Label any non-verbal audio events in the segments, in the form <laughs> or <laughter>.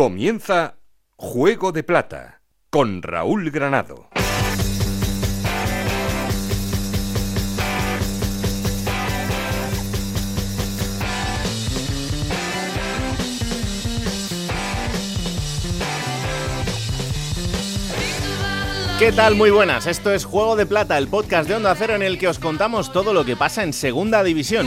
Comienza Juego de Plata con Raúl Granado. ¿Qué tal? Muy buenas. Esto es Juego de Plata, el podcast de Onda Cero en el que os contamos todo lo que pasa en Segunda División.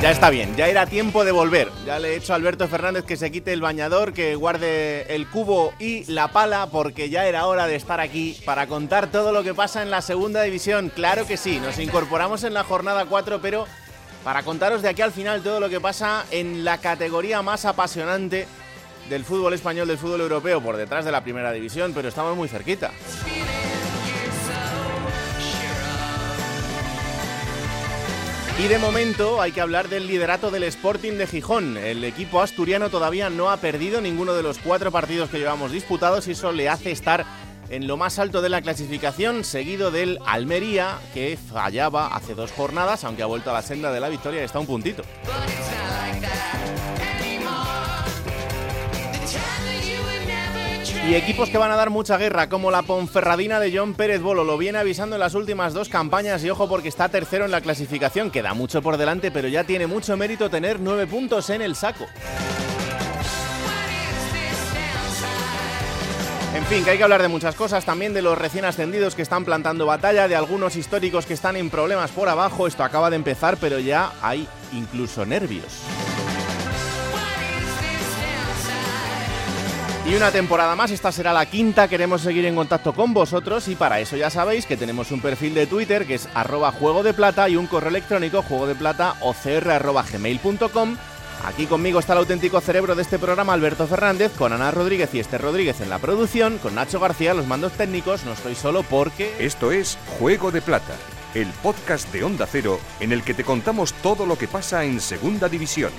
Ya está bien, ya era tiempo de volver. Ya le he hecho a Alberto Fernández que se quite el bañador, que guarde el cubo y la pala, porque ya era hora de estar aquí para contar todo lo que pasa en la segunda división. Claro que sí, nos incorporamos en la jornada 4, pero para contaros de aquí al final todo lo que pasa en la categoría más apasionante del fútbol español, del fútbol europeo, por detrás de la primera división, pero estamos muy cerquita. Y de momento hay que hablar del liderato del Sporting de Gijón. El equipo asturiano todavía no ha perdido ninguno de los cuatro partidos que llevamos disputados y eso le hace estar en lo más alto de la clasificación, seguido del Almería, que fallaba hace dos jornadas, aunque ha vuelto a la senda de la victoria y está un puntito. Y equipos que van a dar mucha guerra, como la Ponferradina de John Pérez Bolo, lo viene avisando en las últimas dos campañas y ojo porque está tercero en la clasificación, queda mucho por delante, pero ya tiene mucho mérito tener nueve puntos en el saco. En fin, que hay que hablar de muchas cosas, también de los recién ascendidos que están plantando batalla, de algunos históricos que están en problemas por abajo, esto acaba de empezar, pero ya hay incluso nervios. Y una temporada más, esta será la quinta, queremos seguir en contacto con vosotros y para eso ya sabéis que tenemos un perfil de Twitter que es arroba juego de plata y un correo electrónico juego de plata gmail.com Aquí conmigo está el auténtico cerebro de este programa, Alberto Fernández, con Ana Rodríguez y Esther Rodríguez en la producción, con Nacho García los mandos técnicos, no estoy solo porque... Esto es Juego de Plata, el podcast de Onda Cero en el que te contamos todo lo que pasa en Segunda División.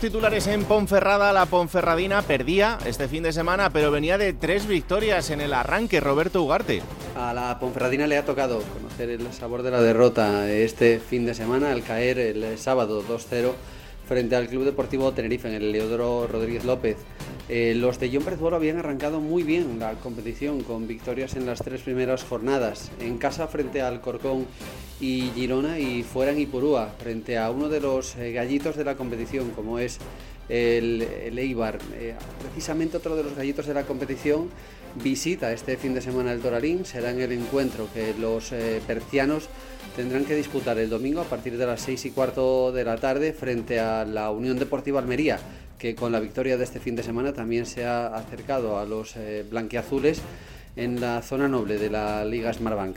Titulares en Ponferrada. La Ponferradina perdía este fin de semana, pero venía de tres victorias en el arranque. Roberto Ugarte. A la Ponferradina le ha tocado conocer el sabor de la derrota este fin de semana al caer el sábado 2-0 frente al Club Deportivo Tenerife en el Leodoro Rodríguez López. Eh, los de John Pérez habían arrancado muy bien la competición con victorias en las tres primeras jornadas. En casa frente al Corcón y Girona y fuera en Ipurúa frente a uno de los eh, gallitos de la competición como es el, Eibar. Eh, precisamente otro de los gallitos de la competición visita este fin de semana el Toralín. Será en el encuentro que los percianos tendrán que disputar el domingo a partir de las 6 y cuarto de la tarde frente a la Unión Deportiva Almería, que con la victoria de este fin de semana también se ha acercado a los eh, blanquiazules en la zona noble de la Liga Smartbank.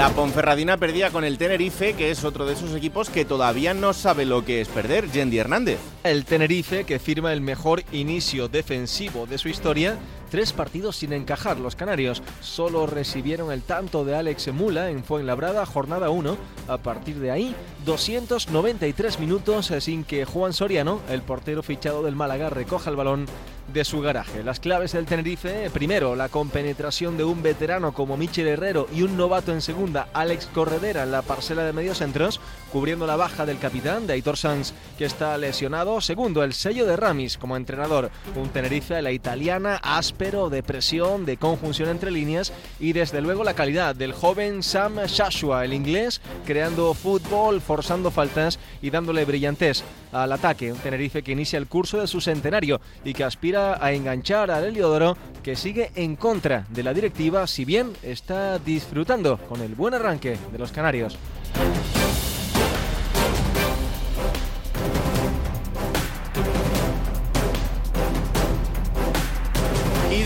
La Ponferradina perdía con el Tenerife, que es otro de esos equipos que todavía no sabe lo que es perder, Yendi Hernández. El Tenerife, que firma el mejor inicio defensivo de su historia, tres partidos sin encajar. Los canarios solo recibieron el tanto de Alex Mula en Fuenlabrada, jornada 1. A partir de ahí, 293 minutos sin que Juan Soriano, el portero fichado del Málaga, recoja el balón de su garaje. Las claves del Tenerife, primero, la compenetración de un veterano como Michel Herrero y un novato en segunda, Alex Corredera, en la parcela de mediocentros, cubriendo la baja del capitán de Aitor Sanz, que está lesionado. Segundo, el sello de Ramis como entrenador. Un Tenerife a la italiana, áspero, de presión, de conjunción entre líneas y desde luego la calidad del joven Sam Shashua, el inglés, creando fútbol, forzando faltas y dándole brillantez al ataque. Un Tenerife que inicia el curso de su centenario y que aspira a enganchar al Heliodoro, que sigue en contra de la directiva, si bien está disfrutando con el buen arranque de los canarios.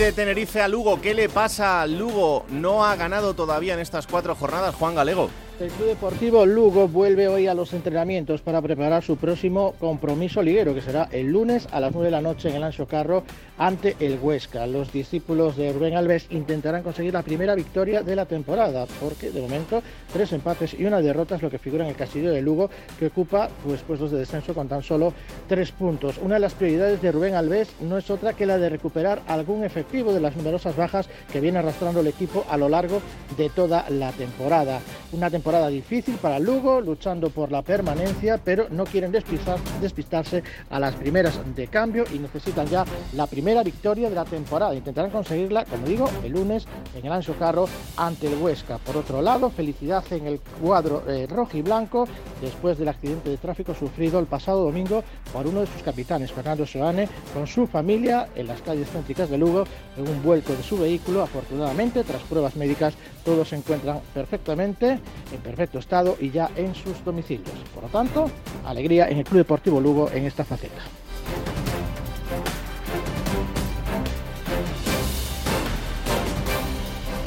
De Tenerife a Lugo, ¿qué le pasa? Lugo no ha ganado todavía en estas cuatro jornadas, Juan Galego. El Club Deportivo Lugo vuelve hoy a los entrenamientos para preparar su próximo compromiso liguero, que será el lunes a las 9 de la noche en el Ancho Carro ante el Huesca. Los discípulos de Rubén Alves intentarán conseguir la primera victoria de la temporada, porque de momento tres empates y una derrota es lo que figura en el castillo de Lugo, que ocupa pues, puestos de descenso con tan solo tres puntos. Una de las prioridades de Rubén Alves no es otra que la de recuperar algún efectivo de las numerosas bajas que viene arrastrando el equipo a lo largo de toda la temporada. Una temporada difícil para Lugo, luchando por la permanencia, pero no quieren despistar, despistarse a las primeras de cambio y necesitan ya la primera victoria de la temporada. Intentarán conseguirla, como digo, el lunes en el Ancho Carro ante el Huesca. Por otro lado, felicidad en el cuadro eh, rojo y blanco después del accidente de tráfico sufrido el pasado domingo por uno de sus capitanes, Fernando Soane, con su familia en las calles céntricas de Lugo en un vuelco de su vehículo. Afortunadamente, tras pruebas médicas, todos se encuentran perfectamente, en perfecto estado y ya en sus domicilios. Por lo tanto, alegría en el Club Deportivo Lugo en esta faceta.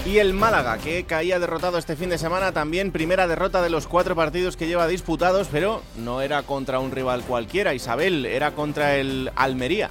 Y el Málaga, que caía derrotado este fin de semana, también primera derrota de los cuatro partidos que lleva disputados, pero no era contra un rival cualquiera, Isabel, era contra el Almería.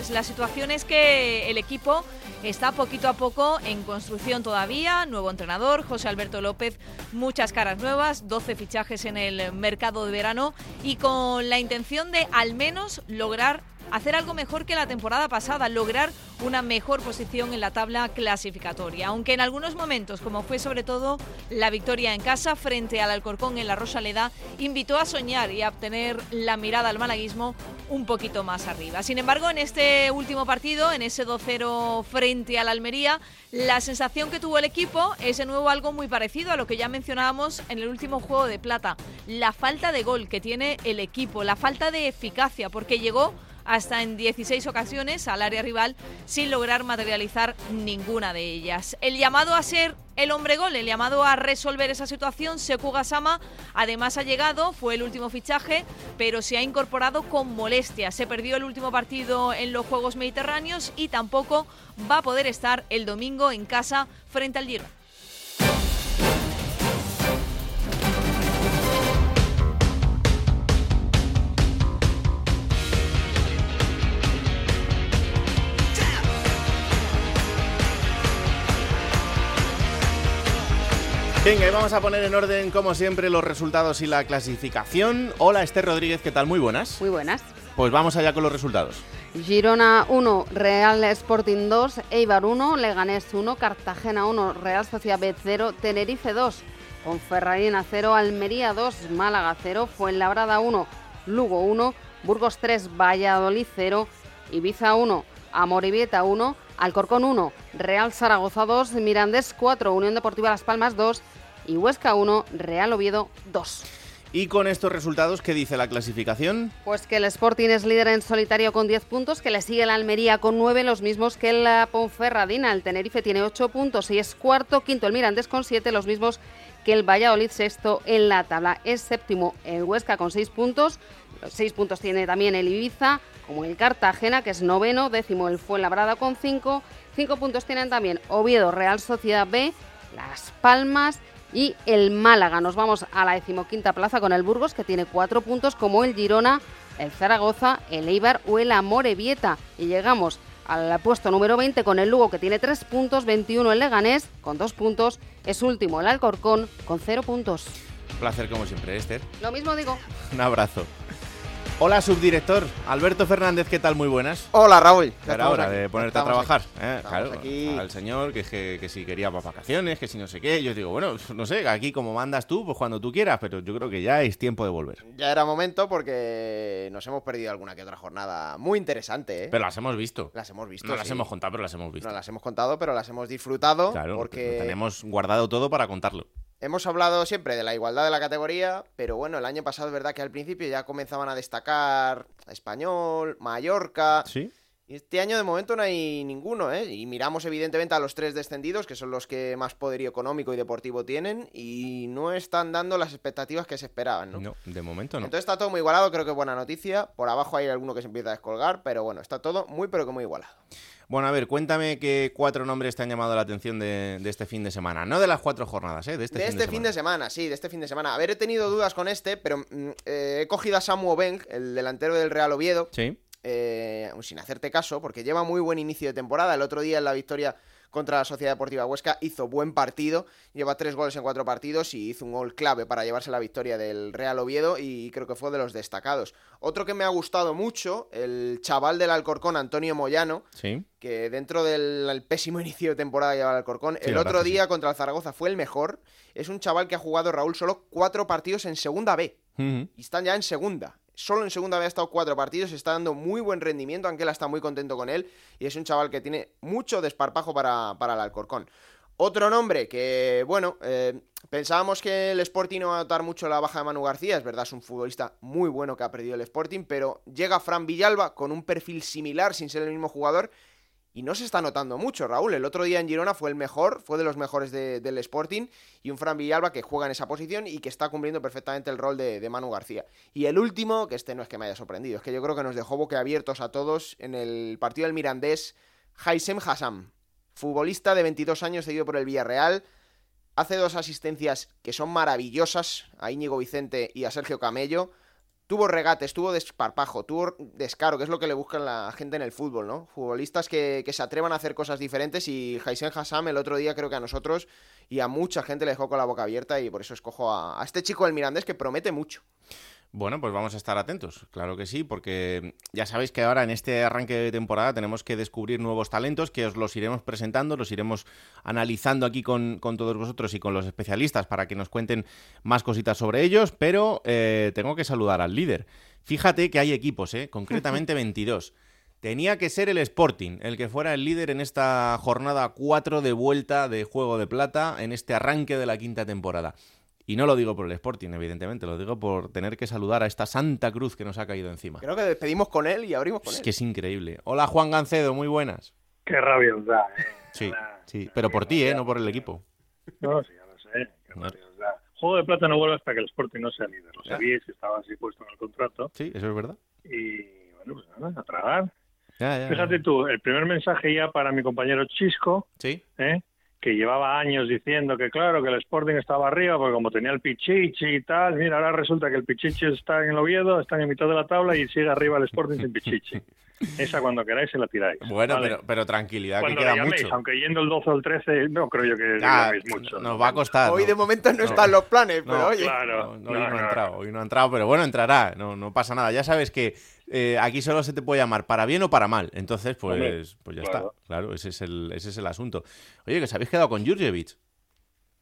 Pues la situación es que el equipo está poquito a poco en construcción todavía, nuevo entrenador, José Alberto López, muchas caras nuevas, 12 fichajes en el mercado de verano y con la intención de al menos lograr hacer algo mejor que la temporada pasada, lograr una mejor posición en la tabla clasificatoria. Aunque en algunos momentos, como fue sobre todo la victoria en casa frente al Alcorcón en la Rosaleda, invitó a soñar y a obtener la mirada al malaguismo un poquito más arriba. Sin embargo, en este último partido, en ese 2-0 frente al Almería, la sensación que tuvo el equipo es de nuevo algo muy parecido a lo que ya mencionábamos en el último juego de plata. La falta de gol que tiene el equipo, la falta de eficacia, porque llegó hasta en 16 ocasiones al área rival sin lograr materializar ninguna de ellas. El llamado a ser el hombre gol, el llamado a resolver esa situación, Seku Gasama además ha llegado, fue el último fichaje, pero se ha incorporado con molestia. Se perdió el último partido en los Juegos Mediterráneos y tampoco va a poder estar el domingo en casa frente al Girona. Venga, y vamos a poner en orden, como siempre, los resultados y la clasificación. Hola, Esther Rodríguez, ¿qué tal? Muy buenas. Muy buenas. Pues vamos allá con los resultados. Girona 1, Real Sporting 2, Eibar 1, Leganés 1, Cartagena 1, Real Sociedad B 0, Tenerife 2, Ponferradina 0, Almería 2, Málaga 0, Fuenlabrada 1, Lugo 1, Burgos 3, Valladolid 0, Ibiza 1, Amoribieta 1, Alcorcón 1, Real Zaragoza 2, Mirandés 4, Unión Deportiva Las Palmas 2 y Huesca 1, Real Oviedo 2. Y con estos resultados, ¿qué dice la clasificación? Pues que el Sporting es líder en solitario con 10 puntos, que le sigue el Almería con 9, los mismos que la Ponferradina. El Tenerife tiene 8 puntos y es cuarto, quinto el Mirandés con 7, los mismos que el Valladolid sexto en la tabla. Es séptimo el Huesca con 6 puntos, los 6 puntos tiene también el Ibiza, como el Cartagena, que es noveno, décimo el Fuenlabrada con 5. 5 puntos tienen también Oviedo, Real Sociedad B, Las Palmas y el Málaga. Nos vamos a la decimoquinta plaza con el Burgos, que tiene 4 puntos, como el Girona, el Zaragoza, el Eibar o el Amorebieta. Y llegamos al puesto número 20 con el Lugo, que tiene 3 puntos, 21 el Leganés con 2 puntos, es último el Alcorcón con 0 puntos. Placer como siempre, Esther. Lo mismo digo. Un abrazo. Hola, subdirector. Alberto Fernández, ¿qué tal? Muy buenas. Hola, Raúl. Ya Era hora aquí, de ponerte a trabajar. ¿eh? Claro, aquí. al señor que, que, que si quería para vacaciones, que si no sé qué. Yo digo, bueno, no sé, aquí como mandas tú, pues cuando tú quieras, pero yo creo que ya es tiempo de volver. Ya era momento porque nos hemos perdido alguna que otra jornada muy interesante, ¿eh? Pero las hemos visto. las hemos visto. no las hemos contado, pero las hemos visto. No las hemos contado, pero las hemos disfrutado Claro, porque tenemos guardado todo para contarlo. Hemos hablado siempre de la igualdad de la categoría, pero bueno, el año pasado es verdad que al principio ya comenzaban a destacar Español, Mallorca. ¿Sí? Y este año de momento no hay ninguno, ¿eh? Y miramos evidentemente a los tres descendidos, que son los que más poderío económico y deportivo tienen, y no están dando las expectativas que se esperaban, ¿no? No, de momento no. Entonces está todo muy igualado, creo que es buena noticia. Por abajo hay alguno que se empieza a descolgar, pero bueno, está todo muy pero que muy igualado. Bueno, a ver, cuéntame qué cuatro nombres te han llamado la atención de, este fin de semana. No de las cuatro jornadas, ¿eh? De este, de fin, este de fin de semana, sí, de este fin de semana. A ver, he tenido dudas con este, pero mm, eh, he cogido a Samu Beng, el delantero del Real Oviedo. Sí. Eh, sin hacerte caso, porque lleva muy buen inicio de temporada. El otro día en la victoria contra la Sociedad Deportiva Huesca hizo buen partido, lleva tres goles en cuatro partidos y hizo un gol clave para llevarse la victoria del Real Oviedo y creo que fue de los destacados. Otro que me ha gustado mucho, el chaval del Alcorcón, Antonio Moyano, sí. que dentro del pésimo <laughs> inicio de temporada lleva el Alcorcón, el otro día contra el Zaragoza fue el mejor. Es un chaval que ha jugado Raúl solo cuatro partidos en segunda B. Y están ya en segunda solo en segunda había estado cuatro partidos, está dando muy buen rendimiento, él está muy contento con él y es un chaval que tiene mucho desparpajo para, para el Alcorcón. Otro nombre que, bueno, eh, pensábamos que el Sporting no iba a notar mucho la baja de Manu García, es verdad, es un futbolista muy bueno que ha perdido el Sporting, pero llega Fran Villalba con un perfil similar sin ser el mismo jugador y no se está notando mucho, Raúl. El otro día en Girona fue el mejor, fue de los mejores del Sporting. Y un Fran Villalba que juega en esa posición y que está cumpliendo perfectamente el rol de, Manu García. Y el último, que este no es que me haya sorprendido, es que yo creo que nos dejó boquiabiertos a todos en el partido del Mirandés, Haisem Hassam. Futbolista de 22 años, seguido por el Villarreal. Hace dos asistencias que son maravillosas a Íñigo Vicente y a Sergio Camello tuvo regates, tuvo desparpajo, tuvo descaro, que es lo que le buscan la gente en el fútbol, ¿no? Futbolistas que, se atrevan a hacer cosas diferentes y Jaisen Hassam el otro día creo que a nosotros y a mucha gente le dejó con la boca abierta y por eso escojo a, a este chico del Mirandés que promete mucho. Bueno, pues vamos a estar atentos, claro que sí, porque ya sabéis que ahora en este arranque de temporada tenemos que descubrir nuevos talentos que os los iremos presentando, los iremos analizando aquí con, todos vosotros y con los especialistas para que nos cuenten más cositas sobre ellos, pero eh, tengo que saludar al líder. Fíjate que hay equipos, ¿eh? concretamente <laughs> 22. Tenía que ser el Sporting el que fuera el líder en esta jornada 4 de vuelta de Juego de Plata, en este arranque de la quinta temporada. Y no lo digo por el Sporting, evidentemente, lo digo por tener que saludar a esta Santa Cruz que nos ha caído encima. Creo que despedimos con él y abrimos con es él. que es increíble. Hola Juan Gancedo, muy buenas. Qué rabia os da, ¿eh? Sí, sí, pero por ti, ¿eh? No por el equipo. No, sí, ya lo sé. Qué rabia os da. Juego de plata no vuelve hasta que el Sporting no sea líder. Lo sabíais, estaba así puesto en el contrato. Sí, eso es verdad. Y bueno, pues nada, a tragar. Ya, ya, Fíjate tú, el primer mensaje ya para mi compañero Chisco, ¿Sí? ¿eh? Que llevaba años diciendo que claro, que el Sporting estaba arriba, porque como tenía el Pichichi y tal, mira, ahora resulta que el Pichichi está en el Oviedo, está en mitad de la tabla y sigue arriba el Sporting sin Pichichi. <laughs> Esa cuando queráis se la tiráis. Bueno, pero, pero, tranquilidad, que queda mucho. Aunque yendo el 12 o el 13, no creo yo que ah, mucho. Nos va a costar. Hoy de momento no, están los planes, pero oye. Claro, no, hoy no, ha entrado, hoy no ha entrado, pero bueno, entrará, no, no pasa nada. Ya sabes que eh, aquí solo se te puede llamar para bien o para mal. Entonces, pues, pues ya está. Claro, ese es, el, ese es el asunto. Oye, que os habéis quedado con Jurjevic.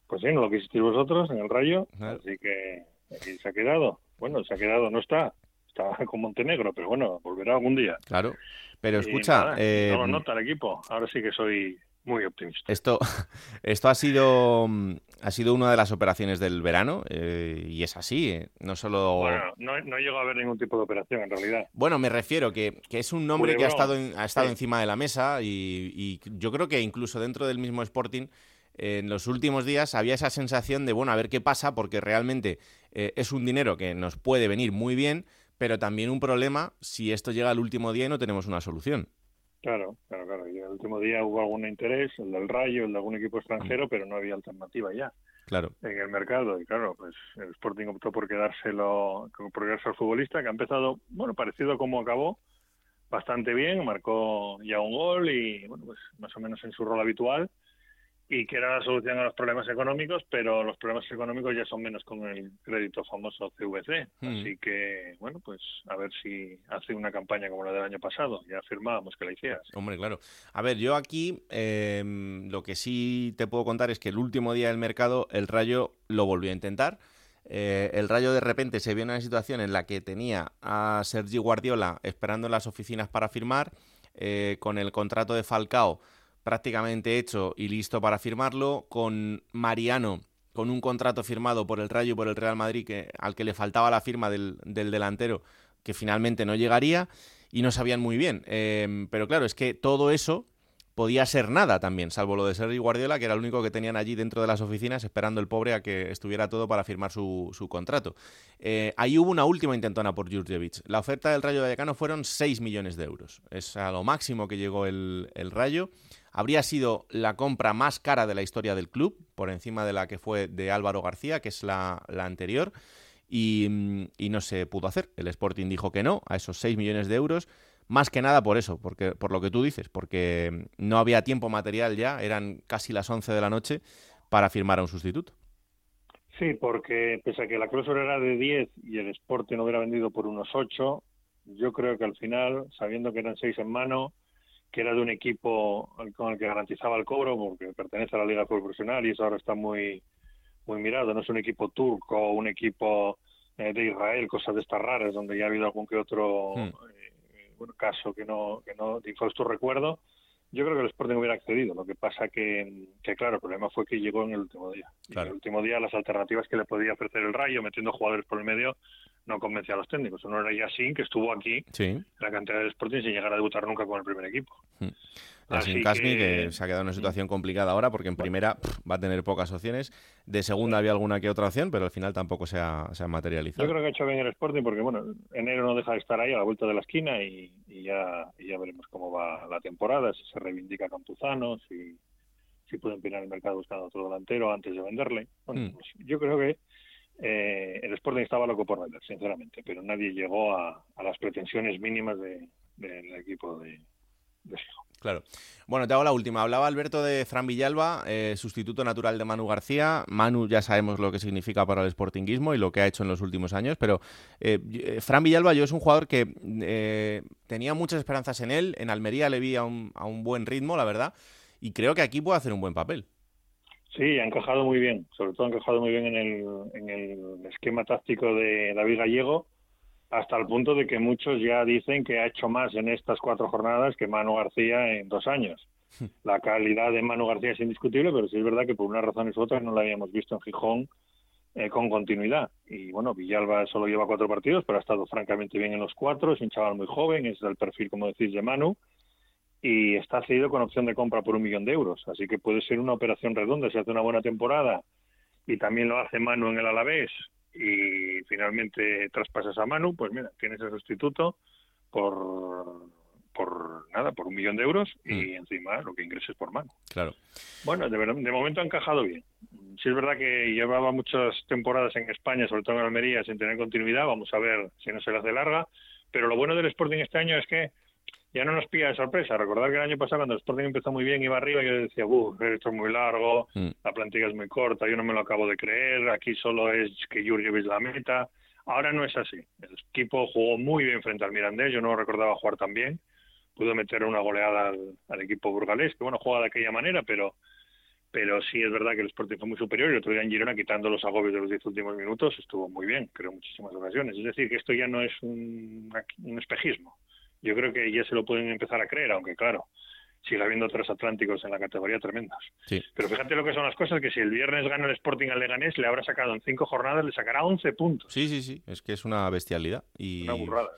Pues sí, no lo quisisteis vosotros en el Rayo. Así que aquí se ha quedado. Bueno, se ha quedado, no está. Está <laughs> con Montenegro, pero bueno, volverá algún día. Claro. Pero escucha. eh, no lo nota el equipo. Ahora sí que soy muy optimista. Esto, <laughs> esto ha sido mm, ha sido una de las operaciones del verano eh, y es así. Eh, no solo. Bueno, no, no llegó a haber ningún tipo de operación en realidad. Bueno, me refiero que, que es un nombre que ha estado ha estado encima de la mesa y, y, yo creo que incluso dentro del mismo Sporting en los últimos días había esa sensación de bueno a ver qué pasa porque realmente eh, es un dinero que nos puede venir muy bien, pero también un problema si esto llega al último día y no tenemos una solución. Claro, claro, claro. Y el último día hubo algún interés, el del Rayo, el de algún equipo extranjero, pero no había alternativa ya. Claro. En el mercado. Y claro, pues el Sporting optó por quedárselo, por quedarse al futbolista, que ha empezado, bueno, parecido a como acabó, bastante bien, marcó ya un gol y, bueno, pues más o menos en su rol habitual y que era la solución a los problemas económicos, pero los problemas económicos ya son menos con el crédito famoso CVC. Hmm. Así que, bueno, pues a ver si hace una campaña como la del año pasado. Ya afirmábamos que la hicieras. Hombre, claro. A ver, yo aquí em, lo que sí te puedo contar es que el último día del mercado el Rayo lo volvió a intentar. Eh, el Rayo de repente se vio en una situación en la que tenía a Sergi Guardiola esperando en las oficinas para firmar, eh, con el contrato de Falcao prácticamente hecho y listo para firmarlo, con Mariano con un contrato firmado por el Rayo y por el Real Madrid que, al que le faltaba la firma del, delantero que finalmente no llegaría y no sabían muy bien. Em, pero claro, es que todo eso podía ser nada también, salvo lo de Sergi Guardiola, que era el único que tenían allí dentro de las oficinas esperando el pobre a que estuviera todo para firmar su, contrato. Eh, ahí hubo una última intentona por Jurjevic. La oferta del Rayo Vallecano fueron 6 millones de euros. Es a lo máximo que llegó el, Rayo. Habría sido la compra más cara de la historia del club, por encima de la que fue de Álvaro García, que es la, anterior. Y, y, no se pudo hacer. El Sporting dijo que no a esos 6 millones de euros más que nada por eso, porque, por lo que tú dices, porque no había tiempo material ya, eran casi las 11 de la noche para firmar a un sustituto. Sí, porque pese a que la cláusula era de 10 y el Sporting no hubiera vendido por unos 8, yo creo que al final, sabiendo que eran 6 en mano, que era de un equipo con el que garantizaba el cobro, porque pertenece a la Liga Profesional y eso ahora está muy, muy mirado, no es un equipo turco o un equipo eh, de Israel, cosas de estas raras, donde ya ha habido algún que otro hmm. eh, caso que no, que no tu recuerdo, yo creo que el Sporting hubiera accedido. Lo que pasa que, que claro, el problema fue que llegó en el último día. en el último día las alternativas que le podía ofrecer el Rayo, metiendo jugadores por el medio, no convencía a los técnicos. Uno era Yassin, que estuvo aquí en la cantidad del Sporting sin llegar a debutar nunca con el primer equipo. Hmm. Yassin Kasmi, que... se ha quedado en una situación complicada ahora porque en primera va a tener pocas opciones. De segunda había alguna que otra opción, pero al final tampoco se ha, se ha, materializado. Yo creo que ha hecho bien el Sporting porque, bueno, enero no deja de estar ahí a la vuelta de la esquina y, ya, ya veremos cómo va la temporada, si se reivindica Campuzano, si, si puede empinar el mercado buscando otro delantero antes de venderle. Bueno, hmm. pues yo creo que eh, el Sporting estaba loco por vender, sinceramente, pero nadie llegó a, las pretensiones mínimas del equipo de, de Claro. Bueno, te hago la última. Hablaba Alberto de Fran Villalba, eh, sustituto natural de Manu García. Manu ya sabemos lo que significa para el sportinguismo y lo que ha hecho en los últimos años, pero eh, eh, Fran Villalba yo es un jugador que tenía muchas esperanzas en él. En Almería le vi a un, a un buen ritmo, la verdad, y creo que aquí puede hacer un buen papel. Sí, ha encajado muy bien, sobre todo ha encajado muy bien en el, en el esquema táctico de David Gallego hasta el punto de que muchos ya dicen que ha hecho más en estas cuatro jornadas que Manu García en dos años. <laughs> La calidad de Manu García es indiscutible, pero sí es verdad que por unas razones u otras no la habíamos visto en Gijón eh, con continuidad. Y bueno, Villalba solo lleva cuatro partidos, pero ha estado francamente bien en los cuatro. Es un chaval muy joven, es el perfil, como decís, de Manu. Y está cedido con opción de compra por un millón de euros. Así que puede ser una operación redonda. Si hace una buena temporada y también lo hace Manu en el Alavés, y finalmente traspasas a Manu, pues mira, tienes el sustituto por por nada, por un millón de euros y mm. encima lo que ingreses por mano. Claro. Bueno, de, de, momento ha encajado bien. Sí es verdad que llevaba muchas temporadas en España, sobre todo en Almería, sin tener continuidad. Vamos a ver si no se le hace larga. Pero lo bueno del Sporting este año es que ya no nos pilla de sorpresa. Recordar que el año pasado cuando el Sporting empezó muy bien, iba arriba y yo decía, uff, esto es muy largo, mm. la plantilla es muy corta, yo no me lo acabo de creer, aquí solo es que Jurjevic la meta. Ahora no es así. El equipo jugó muy bien frente al Mirandés, yo no recordaba jugar tan bien. Pudo meter una goleada al, equipo burgalés, que bueno, juega de aquella manera, pero pero sí es verdad que el Sporting fue muy superior y el otro día en Girona, quitando los agobios de los diez últimos minutos, estuvo muy bien, creo, muchísimas ocasiones. Es decir, que esto ya no es un espejismo yo creo que ya se lo pueden empezar a creer, aunque claro, sigue habiendo tres atlánticos en la categoría tremendas. Pero fíjate lo que son las cosas, que si el viernes gana el Sporting al Leganés, le habrá sacado en cinco jornadas, le sacará 11 puntos. Sí, sí, sí, es que es una bestialidad. Y... Una burrada.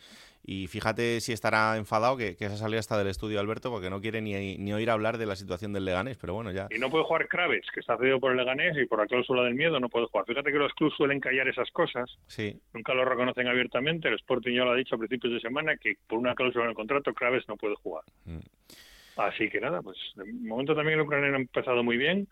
Y fíjate si estará enfadado que, que esa salida hasta del estudio Alberto porque no quiere ni, ni, oír hablar de la situación del Leganés, pero bueno, ya. Y no puede jugar Kraves, que está cedido por el Leganés y por la cláusula del miedo no puede jugar. Fíjate que los clubes suelen callar esas cosas. Sí. Nunca lo reconocen abiertamente. El Sporting ya lo ha dicho a principios de semana que por una cláusula en el contrato Kraves no puede jugar. Mm. Así que nada, pues de momento también el ucraniano ha empezado muy bien.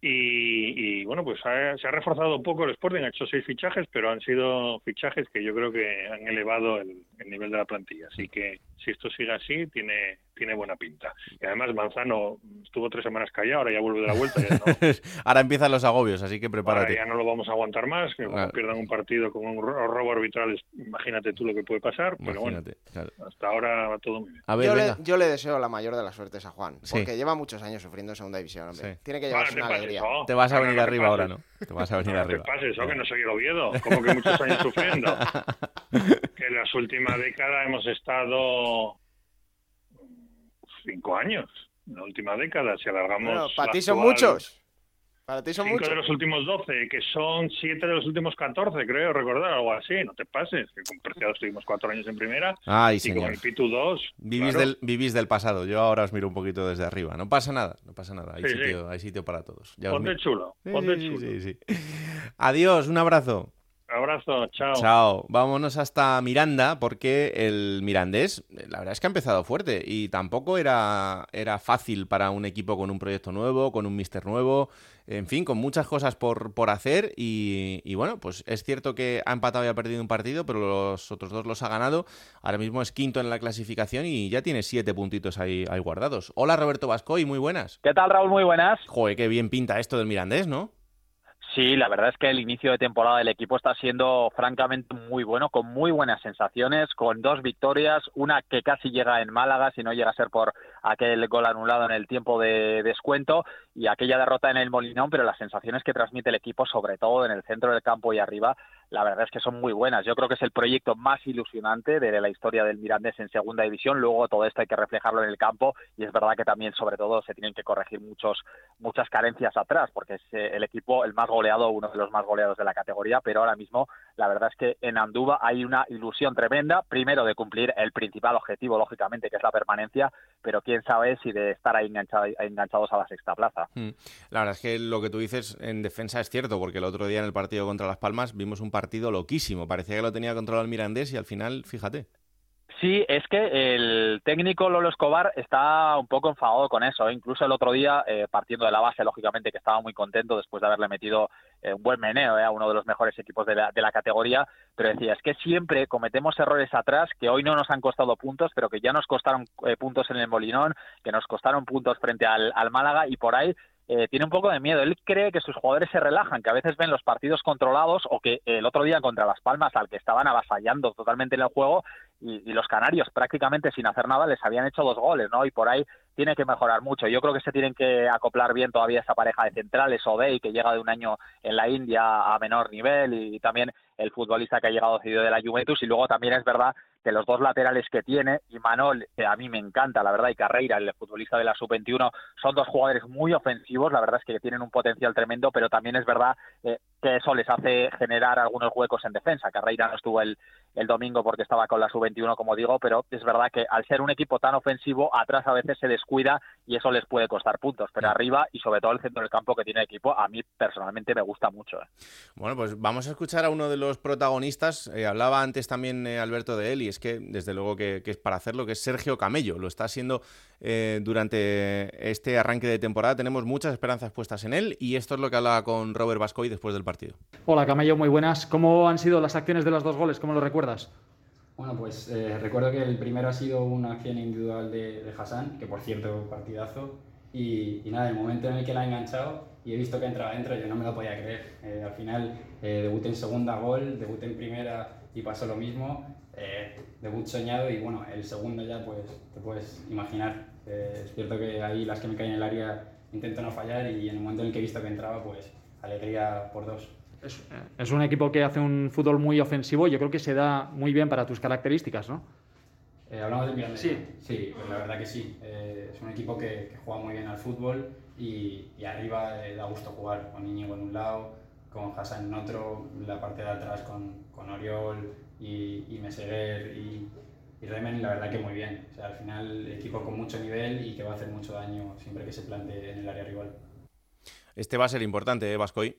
Y, bueno, pues se ha reforzado un poco el Sporting, ha hecho seis fichajes, pero han sido fichajes que yo creo que han elevado el, el nivel de la plantilla. Así que si esto sigue así, tiene, tiene buena pinta. Y además Manzano estuvo tres semanas callado, ahora ya vuelve de la vuelta. <laughs> ahora empiezan los agobios, así que prepárate. ya no lo vamos a aguantar más, que pierdan un partido con un robo arbitral, imagínate tú lo que puede pasar. Pero bueno, hasta ahora va todo muy bien. yo, le, yo, le, deseo la mayor de las suertes a Juan, porque lleva muchos años sufriendo en segunda división. Tiene que llevarse una alegría. Te vas a venir arriba ahora, ¿no? Te vas a venir arriba. ¿Qué pasa? Eso que no soy el Oviedo, como que muchos años sufriendo. <laughs> que en las últimas décadas hemos estado cinco años, en la última década, si alargamos... para ti son muchos. Para ti son 5 muchos. de los últimos 12, que son 7 de los últimos 14, creo recordar, algo así. No te pases, que con Preciado estuvimos 4 años en primera. Ay, y señor. con el Pitu 2. Vivís, claro. del, vivís del pasado. Yo ahora os miro un poquito desde arriba. No pasa nada, no pasa nada. Hay, Sí, sí. sitio, hay sitio para todos. Ya Ponte chulo, ponte sí, chulo. sí, sí. Adiós, un abrazo. Abrazo, chao. Chao. Vámonos hasta Miranda porque el mirandés, la verdad es que ha empezado fuerte y tampoco era, era fácil para un equipo con un proyecto nuevo, con un mister nuevo, en fin, con muchas cosas por, por hacer y, y bueno, pues es cierto que ha empatado y ha perdido un partido, pero los otros dos los ha ganado. Ahora mismo es quinto en la clasificación y ya tiene siete puntitos ahí, ahí guardados. Hola Roberto Vascoy, muy buenas. ¿Qué tal, Raúl? Muy buenas. Joder, qué bien pinta esto del mirandés, ¿no? Sí, la verdad es que el inicio de temporada del equipo está siendo francamente muy bueno, con muy buenas sensaciones, con dos victorias, una que casi llega en Málaga, si no llega a ser por aquel gol anulado en el tiempo de descuento, y aquella derrota en el Molinón, pero las sensaciones que transmite el equipo, sobre todo en el centro del campo y arriba, la verdad es que son muy buenas. Yo creo que es el proyecto más ilusionante de la historia del Mirandés en segunda división. Luego todo esto hay que reflejarlo en el campo y es verdad que también, sobre todo, se tienen que corregir muchos muchas carencias atrás, porque es eh, el equipo el más goleado, uno de los más goleados de la categoría, pero ahora mismo la verdad es que en Andúba hay una ilusión tremenda, primero de cumplir el principal objetivo, lógicamente, que es la permanencia, pero quién sabe si de estar ahí enganchado- enganchados a la sexta plaza. Mm. La verdad es que lo que tú dices en defensa es cierto, porque el otro día en el partido contra Las Palmas vimos un partido loquísimo. Parecía que lo tenía controlado el Mirandés y al final, fíjate. Sí, es que el técnico Lolo Escobar está un poco enfadado con eso. Incluso el otro día, eh, partiendo de la base, lógicamente, que estaba muy contento después de haberle metido eh, un buen meneo ¿eh? a uno de los mejores equipos de la, de la categoría, pero decía, es que siempre cometemos errores atrás que hoy no nos han costado puntos, pero que ya nos costaron eh, puntos en el Molinón, que nos costaron puntos frente al, al Málaga y por ahí eh, tiene un poco de miedo. Él cree que sus jugadores se relajan, que a veces ven los partidos controlados o que el otro día contra Las Palmas, al que estaban avasallando totalmente en el juego, y, y los canarios prácticamente sin hacer nada les habían hecho dos goles, ¿no? Y por ahí tiene que mejorar mucho. Yo creo que se tienen que acoplar bien todavía esa pareja de centrales, Odey, que llega de un año en la India a menor nivel, y también el futbolista que ha llegado cedido de la Juventus. Y luego también es verdad que los dos laterales que tiene, y Manol, que a mí me encanta, la verdad, y Carreira, el futbolista de la sub-21, son dos jugadores muy ofensivos, la verdad es que tienen un potencial tremendo, pero también es verdad eh, que eso les hace generar algunos huecos en defensa. Carreira no estuvo el, el domingo porque estaba con la sub-21, como digo, pero es verdad que al ser un equipo tan ofensivo, atrás a veces se descuida y eso les puede costar puntos, pero arriba y sobre todo el centro del campo que tiene el equipo, a mí personalmente me gusta mucho. ¿eh? Bueno, pues vamos a escuchar a uno de los protagonistas. Eh, hablaba antes también eh, Alberto de él y es que desde luego que, que es para hacerlo, que es Sergio Camello. Lo está haciendo eh, durante este arranque de temporada. Tenemos muchas esperanzas puestas en él y esto es lo que hablaba con Robert Bascoy después del partido. Hola Camello, muy buenas. ¿Cómo han sido las acciones de los dos goles? ¿Cómo lo recuerdas? Bueno, pues eh, recuerdo que el primero ha sido una acción individual de, de Hassan, que por cierto, partidazo. Y, y nada, el momento en el que la ha enganchado y he visto que entraba dentro, yo no me lo podía creer. Eh, al final, eh, debuté en segunda gol, debuté en primera y pasó lo mismo. Eh, debut soñado y bueno, el segundo ya pues te puedes imaginar. Eh, es cierto que ahí las que me caen en el área intento no fallar y en el momento en el que he visto que entraba, pues alegría por dos. Es, es un equipo que hace un fútbol muy ofensivo y yo creo que se da muy bien para tus características, ¿no? Eh, ¿Hablamos del Mirandés? Sí. Sí, pues la verdad que sí. Eh, es un equipo que, que juega muy bien al fútbol y, y arriba eh, da gusto jugar con Íñigo en un lado, con Hassan en otro, la parte de atrás con, con Oriol y, y Meseguer y, y Remen, la verdad que muy bien. O sea, al final, equipo con mucho nivel y que va a hacer mucho daño siempre que se plantee en el área rival. Este va a ser importante, ¿eh, Bascoy?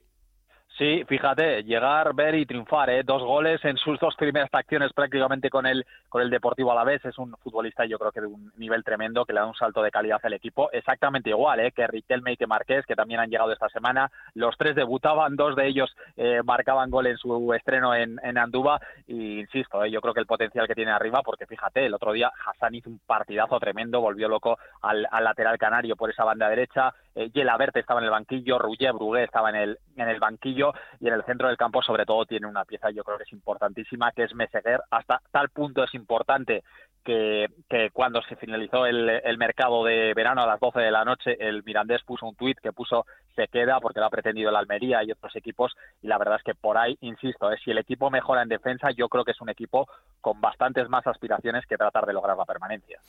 Sí, fíjate, llegar, ver y triunfar, ¿eh? dos goles en sus dos primeras acciones prácticamente con el, con el Deportivo Alavés. Es un futbolista, yo creo que de un nivel tremendo, que le da un salto de calidad al equipo. Exactamente igual ¿eh? que Riquelme y que Marqués, que también han llegado esta semana. Los tres debutaban, dos de ellos eh, marcaban gol en su estreno en, en Andúba. Y insisto, ¿eh? yo creo que el potencial que tiene arriba, porque fíjate, el otro día Hassan hizo un partidazo tremendo, volvió loco al, al lateral canario por esa banda derecha. Eh, Verte estaba en el banquillo, Rouget Brugué estaba en el, en el banquillo y en el centro del campo sobre todo tiene una pieza yo creo que es importantísima que es Meseguer. Hasta tal punto es importante que, cuando se finalizó el, mercado de verano a las 12 de la noche, el Mirandés puso un tuit que puso se queda porque lo ha pretendido la Almería y otros equipos y la verdad es que por ahí, insisto, ¿eh? si el equipo mejora en defensa, yo creo que es un equipo con bastantes más aspiraciones que tratar de lograr la permanencia.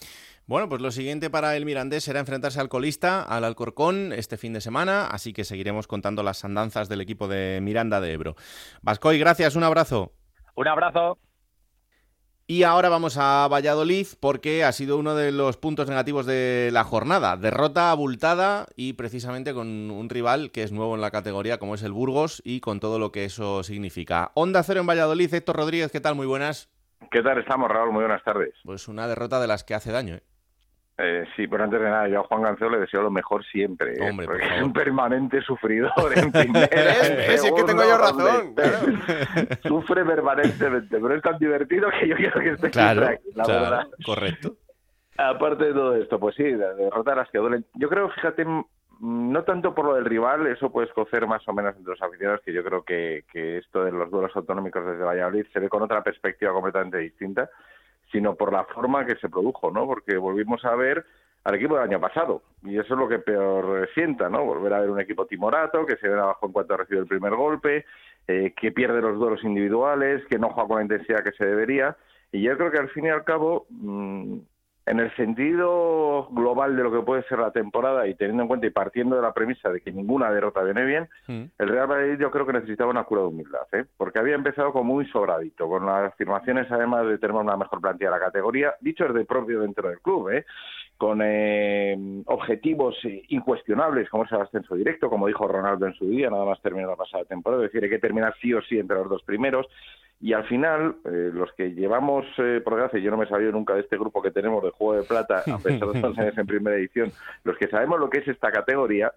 Bueno, pues lo siguiente para el Mirandés será enfrentarse al colista, al Alcorcón, este fin de semana, así que seguiremos contando las andanzas del equipo de Miranda de Ebro. Vascoy, gracias, un abrazo. Un abrazo. Y ahora vamos a Valladolid porque ha sido uno de los puntos negativos de la jornada. Derrota abultada y precisamente con un rival que es nuevo en la categoría como es el Burgos y con todo lo que eso significa. Onda Cero en Valladolid, Héctor Rodríguez, ¿qué tal? Muy buenas. ¿Qué tal estamos, Raúl? Muy buenas tardes. Pues una derrota de las que hace daño, ¿eh? Eh, sí, pero antes de nada, yo a Juan Ganceo le deseo lo mejor siempre. ¿eh? porque es un permanente sufridor en <laughs> primera. es, es que tengo yo razón. <laughs> Sufre permanentemente, pero es tan divertido que yo quiero que esté claro, aquí, la verdad. Correcto. Aparte de todo esto, pues sí, derrotar las que duelen. Yo creo, fíjate, no tanto por lo del rival, eso puede escocer más o menos entre los aficionados, que yo creo que, que esto de los duelos autonómicos desde Valladolid se ve con otra perspectiva completamente distinta sino por la forma que se produjo, ¿no? Porque volvimos a ver al equipo del año pasado y eso es lo que peor sienta, ¿no? Volver a ver un equipo timorato que se ve abajo en cuanto recibe el primer golpe, eh, que pierde los duelos individuales, que no juega con la intensidad que se debería y yo creo que al fin y al cabo mm, en el sentido global de lo que puede ser la temporada y teniendo en cuenta y partiendo de la premisa de que ninguna derrota viene bien, mm. el Real Madrid yo creo que necesitaba una cura de humildad, ¿eh? porque había empezado como muy sobradito, con las afirmaciones además de tener una mejor plantilla de la categoría, dicho es de propio dentro del club, ¿eh? Con eh, objetivos incuestionables como es el ascenso directo, como dijo Ronaldo en su día, nada más terminó la pasada temporada, es decir, hay que terminar sí o sí entre los dos primeros, y al final, eh, los que llevamos, eh, por gracia, yo no me he salido nunca de este grupo que tenemos de Juego de Plata, a pesar de <laughs> años en primera edición, los que sabemos lo que es esta categoría,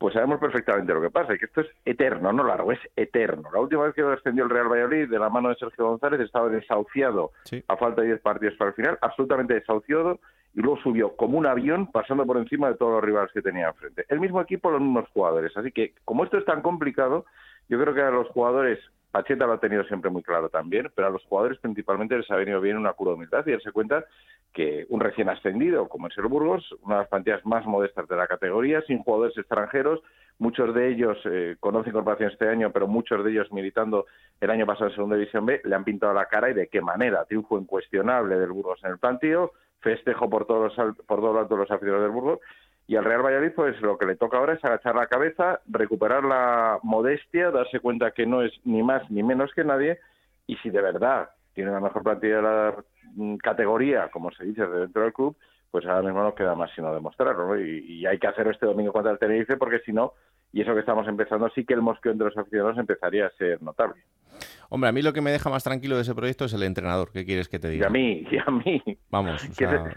pues sabemos perfectamente lo que pasa, y que esto es eterno, no largo, es eterno. La última vez que descendió el Real Valladolid de la mano de Sergio González estaba desahuciado a falta de 10 partidos para el final, absolutamente desahuciado, y luego subió como un avión pasando por encima de todos los rivales que tenía enfrente. El mismo equipo, los mismos jugadores. Así que, como esto es tan complicado, yo creo que a los jugadores Pacheta lo ha tenido siempre muy claro también, pero a los jugadores principalmente les ha venido bien una cura de humildad y darse cuenta que un recién ascendido como es el Burgos, una de las plantillas más modestas de la categoría, sin jugadores extranjeros, muchos de ellos eh, conocen incorporación este año, pero muchos de ellos militando el año pasado en Segunda División B, le han pintado la cara y de qué manera. Triunfo incuestionable del Burgos en el plantío, festejo por todos los, por todos los aficionados del Burgos y al Real Valladolid, pues lo que le toca ahora es agachar la cabeza, recuperar la modestia, darse cuenta que no es ni más ni menos que nadie, y si de verdad tiene la mejor plantilla de la mm, categoría, como se dice dentro del club, pues ahora mismo no queda más sino demostrarlo, y, hay que hacerlo este domingo contra el Tenerife, porque si no, y eso que estamos empezando, sí que el mosqueo entre los aficionados empezaría a ser notable. Hombre, a mí lo que me deja más tranquilo de ese proyecto es el entrenador. ¿Qué quieres que te diga? Y a mí, y a mí. Vamos. O <laughs> sea...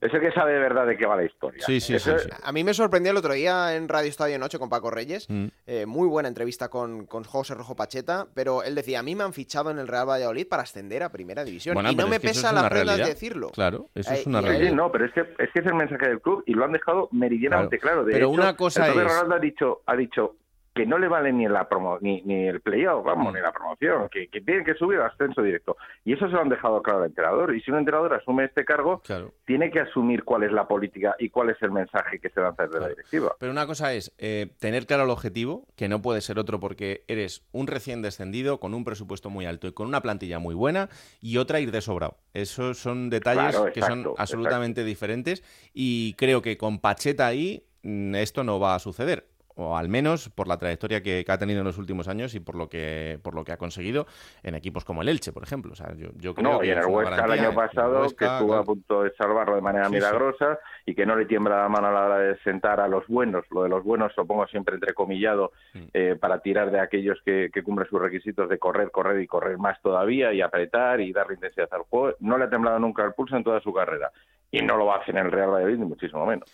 Es el que sabe de verdad de qué va la historia. Sí, sí, sí, A mí me sorprendió el otro día en Radio Estadio Noche con Paco Reyes. Mm. Eh, muy buena entrevista con, con, José Rojo Pacheta. Pero él decía: A mí me han fichado en el Real Valladolid para ascender a Primera División. y no me pesa la pena de decirlo. Claro, eso es una realidad. no, pero es que, es que es el mensaje del club y lo han dejado meridianamente claro. De pero una cosa es. Ronaldo ha dicho, ha dicho que no le vale ni la promo, ni, ni el playoff, vamos, mm. ni la promoción, que, que, tienen que subir al ascenso directo. Y eso se lo han dejado claro al entrenador. Y si un entrenador asume este cargo, tiene que asumir cuál es la política y cuál es el mensaje que se lanza desde la directiva. Pero una cosa es eh, tener claro el objetivo, que no puede ser otro porque eres un recién descendido con un presupuesto muy alto y con una plantilla muy buena, y otra ir de sobrado. Esos son detalles que son absolutamente diferentes y creo que con Pacheta ahí mm, esto no va a suceder o al menos por la trayectoria que, ha tenido en los últimos años y por lo que por lo que ha conseguido en equipos como el Elche, por ejemplo. O sea, yo, creo no, y en el Huesca el año pasado, que estuvo a punto de salvarlo de manera milagrosa y que no le tiembla la mano a la hora de sentar a los buenos. Lo de los buenos lo pongo siempre entrecomillado mm. eh, para tirar de aquellos que, que, cumplen sus requisitos de correr, correr y correr más todavía y apretar y darle intensidad al juego. No le ha temblado nunca el pulso en toda su carrera y no lo va a hacer en el Real Valladolid ni muchísimo menos.